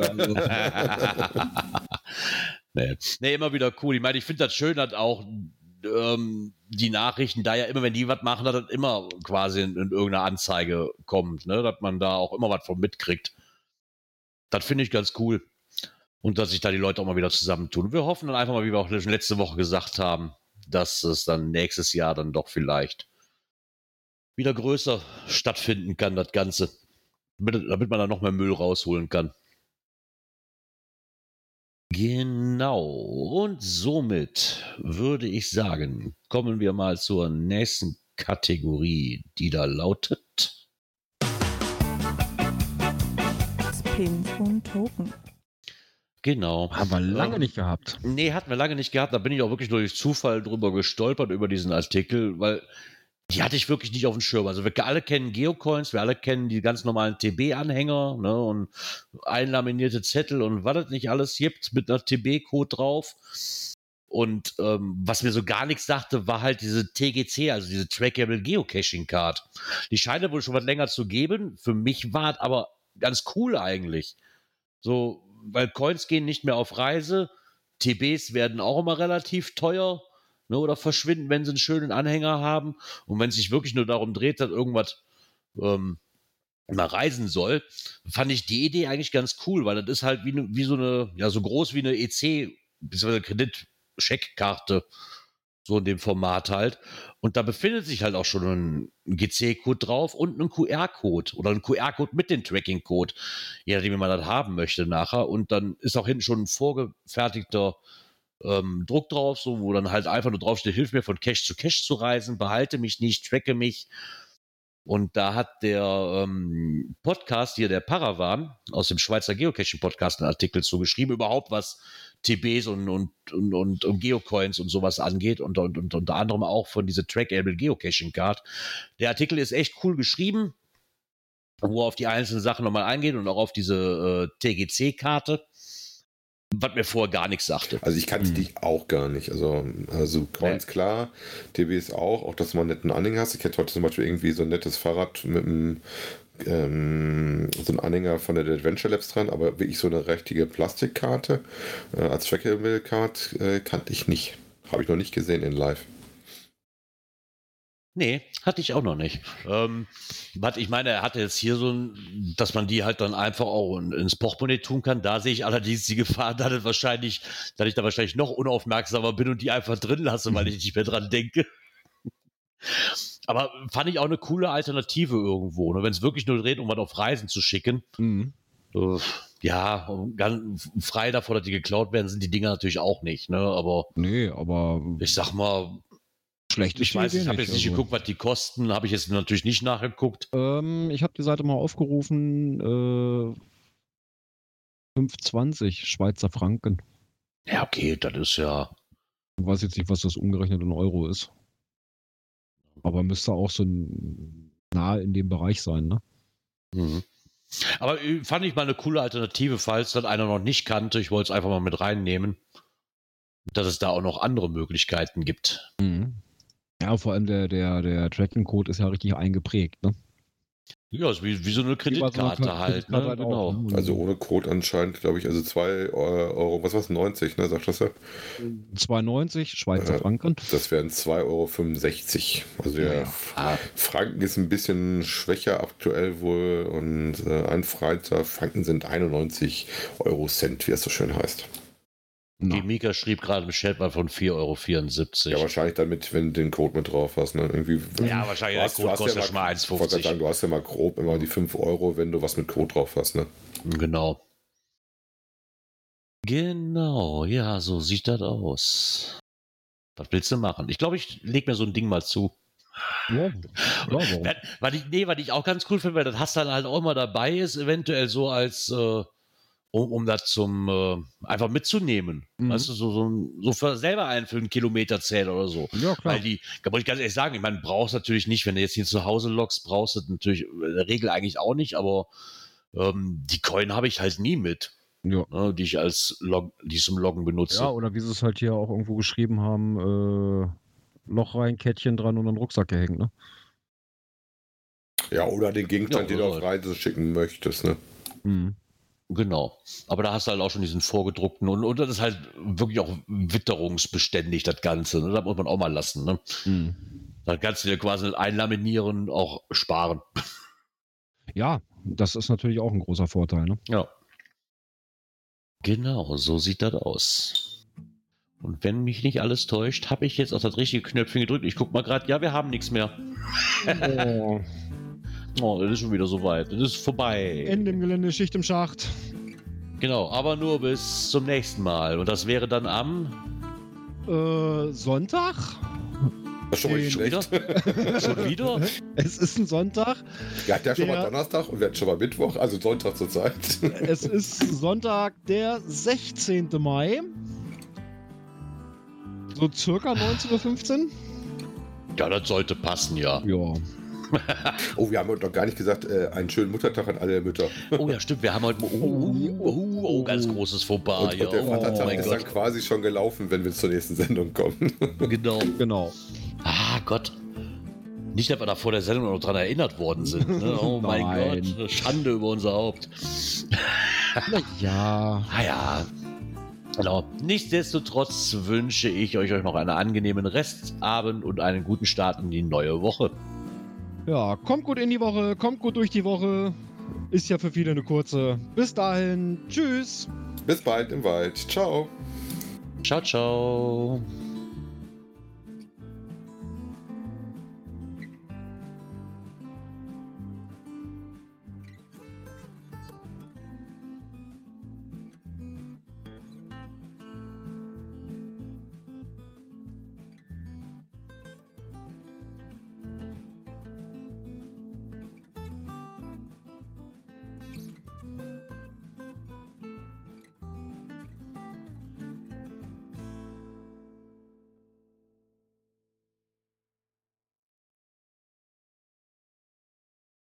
nee. nee, immer wieder cool. Ich meine, ich finde das schön, dass auch ähm, die Nachrichten da ja immer, wenn die was machen, dass das immer quasi in, in irgendeiner Anzeige kommt, ne? dass man da auch immer was von mitkriegt. Das finde ich ganz cool. Und dass sich da die Leute auch mal wieder zusammentun. Wir hoffen dann einfach mal, wie wir auch letzte Woche gesagt haben, dass es dann nächstes Jahr dann doch vielleicht wieder größer stattfinden kann, das Ganze. Damit, man da noch mehr Müll rausholen kann. Genau. Und somit würde ich sagen, kommen wir mal zur nächsten Kategorie, die da lautet. Pins und Token. Genau. Haben wir lange Ähm, nicht gehabt. Nee, hatten wir lange nicht gehabt. Da bin ich auch wirklich durch Zufall drüber gestolpert über diesen Artikel, weil die hatte ich wirklich nicht auf dem Schirm. Also wir alle kennen Geocoins, wir alle kennen die ganz normalen TB-Anhänger ne, und einlaminierte Zettel und was es nicht alles gibt mit einer TB-Code drauf. Und ähm, was mir so gar nichts sagte, war halt diese TGC, also diese Trackable Geocaching Card. Die scheint wohl schon was länger zu geben. Für mich war es aber ganz cool eigentlich. So, weil Coins gehen nicht mehr auf Reise. TBs werden auch immer relativ teuer ne, oder verschwinden, wenn sie einen schönen Anhänger haben. Und wenn es sich wirklich nur darum dreht, dass irgendwas ähm, mal reisen soll, fand ich die Idee eigentlich ganz cool, weil das ist halt wie, ne, wie so eine, ja, so groß wie eine EC, bzw. Kreditscheckkarte, so in dem Format halt. Und da befindet sich halt auch schon ein GC-Code drauf und ein QR-Code oder ein QR-Code mit dem Tracking-Code, je nachdem, wie man das haben möchte nachher. Und dann ist auch hinten schon ein vorgefertigter ähm, Druck drauf, so, wo dann halt einfach nur draufsteht, hilf mir von Cache zu Cache zu reisen, behalte mich nicht, tracke mich. Und da hat der ähm, Podcast hier, der Paravan, aus dem Schweizer Geocaching-Podcast, einen Artikel zugeschrieben, überhaupt was TBs und, und, und, und, und Geocoins und sowas angeht und, und, und unter anderem auch von dieser Trackable Geocaching Card. Der Artikel ist echt cool geschrieben, wo er auf die einzelnen Sachen nochmal eingeht und auch auf diese äh, TGC-Karte, was mir vorher gar nichts sagte. Also ich kannte Hm. die auch gar nicht. Also, also Coins klar, TBs auch, auch dass du mal einen netten Anhänger hast. Ich hätte heute zum Beispiel irgendwie so ein nettes Fahrrad mit einem ähm, so ein Anhänger von der Adventure Labs dran, aber wirklich so eine richtige Plastikkarte äh, als Trackable Card äh, kannte ich nicht. Habe ich noch nicht gesehen in live. Nee, hatte ich auch noch nicht. Ähm, was ich meine, er hatte jetzt hier so ein, dass man die halt dann einfach auch in- ins Portemonnaie tun kann. Da sehe ich allerdings die Gefahr, dass, es wahrscheinlich, dass ich da wahrscheinlich noch unaufmerksamer bin und die einfach drin lasse, weil ich nicht mehr dran denke. Aber fand ich auch eine coole Alternative irgendwo. Ne? Wenn es wirklich nur dreht, um was auf Reisen zu schicken. Mhm. Äh, ja, ganz frei davor, dass die geklaut werden, sind die Dinger natürlich auch nicht. Ne? Aber Nee, aber ich sag mal, schlecht ich weiß, ich habe jetzt nicht also. geguckt, was die kosten, habe ich jetzt natürlich nicht nachgeguckt. Ähm, ich habe die Seite mal aufgerufen. Äh, 5,20 Schweizer Franken. Ja, okay, das ist ja. Ich weiß jetzt nicht, was das umgerechnet in Euro ist. Aber müsste auch so nahe in dem Bereich sein, ne? Mhm. Aber äh, fand ich mal eine coole Alternative, falls das einer noch nicht kannte. Ich wollte es einfach mal mit reinnehmen, dass es da auch noch andere Möglichkeiten gibt. Mhm. Ja, vor allem der, der, der Tracking-Code ist ja richtig eingeprägt, ne? Ja, ist wie, wie so eine Kreditkarte Kreditkarte halt. Ne? halt genau. auch, ne? Also ohne Code anscheinend, glaube ich, also 2 Euro, was war's, 90, ne, sagt das ja? 2,90 Schweizer Ja. Franken. Das wären 2,65 Euro. Also der Ja, ja. Ah, Franken ist ein bisschen schwächer aktuell wohl und äh, ein Freitag Franken sind 91 Euro Cent, wie es so schön heißt. Na, die Mika schrieb gerade im Chat mal von 4,74 Ja, Euro. wahrscheinlich damit, wenn du den Code mit drauf hast. Ne? Irgendwie, Ja, wahrscheinlich, der Du hast- du Code kostet ja schon mal mal- ich wollte gerade 1,50. sagen, du hast ja mal grob immer die 5 Euro, wenn du was mit Code drauf hast. Ne? Genau. Genau, ja, so sieht das aus. Was willst du machen? Ich glaube, ich leg mir so ein Ding mal zu. ja, ja, warum? Weil, weil ich, nee, weil ich auch ganz cool finde, weil das hast dann halt auch immer dabei ist, eventuell so als, äh, um, um das zum, äh, einfach mitzunehmen. Mhm. Weißt du, so, so, so für selber einen für einen Kilometerzähler oder so. Ja, klar. Weil die, da wollte ich ganz ehrlich sagen, ich meine, brauchst natürlich nicht, wenn du jetzt hier zu Hause loggst, brauchst du natürlich in der Regel eigentlich auch nicht, aber ähm, die Coin habe ich halt nie mit, ja. ne, die ich als Log, die ich zum Loggen benutze. ja, oder wie sie es halt hier auch irgendwo geschrieben haben, äh, Loch rein, Kettchen dran und einen Rucksack gehängt, ne? Ja, oder den Gegenstand, Ja, den du auf. Reise schicken möchtest. Ne? Mhm. Genau. Aber da hast du halt auch schon diesen vorgedruckten und, und das ist halt wirklich auch witterungsbeständig, das Ganze. Ne? Das muss man auch mal lassen. Ne? Hm. Da kannst du dir quasi einlaminieren, auch sparen. Ja, das ist natürlich auch ein großer Vorteil. Ne? Ja. Genau, so sieht das aus. Und wenn mich nicht alles täuscht, habe ich jetzt auch das richtige Knöpfchen gedrückt. Ich guck mal gerade, ja, wir haben nichts mehr. Oh. Oh, das ist schon wieder soweit. Das ist vorbei. Ende im Gelände, Schicht im Schacht. Genau, aber nur bis zum nächsten Mal. Und das wäre dann am. Äh, Sonntag? Das ist schon mal Den- Schon schlecht. wieder? schon wieder? Es ist ein Sonntag. Wir hatten ja schon mal Donnerstag und wir hatten schon mal Mittwoch, also Sonntag zur Zeit. Es ist Sonntag, der 16. Mai. So circa 19.15 Uhr? Ja, das sollte passen, ja. Ja. Oh, wir haben heute noch gar nicht gesagt, äh, einen schönen Muttertag an alle Mütter. Oh ja, stimmt. Wir haben heute. Oh, oh, oh, oh ganz großes Fauxpas. Und, und der oh Vatertag mein ist dann Gott. quasi schon gelaufen, wenn wir zur nächsten Sendung kommen. Genau. Genau. Ah, Gott. Nicht, dass wir da vor der Sendung noch dran erinnert worden sind. Ne? Oh mein. Gott. Schande über unser Haupt. Ja. Ah ja. Genau. Nichtsdestotrotz wünsche ich euch, euch noch einen angenehmen Restabend und einen guten Start in die neue Woche. Ja, kommt gut in die Woche, kommt gut durch die Woche. Ist ja für viele eine kurze. Bis dahin. Tschüss. Bis bald im Wald. Ciao. Ciao, ciao.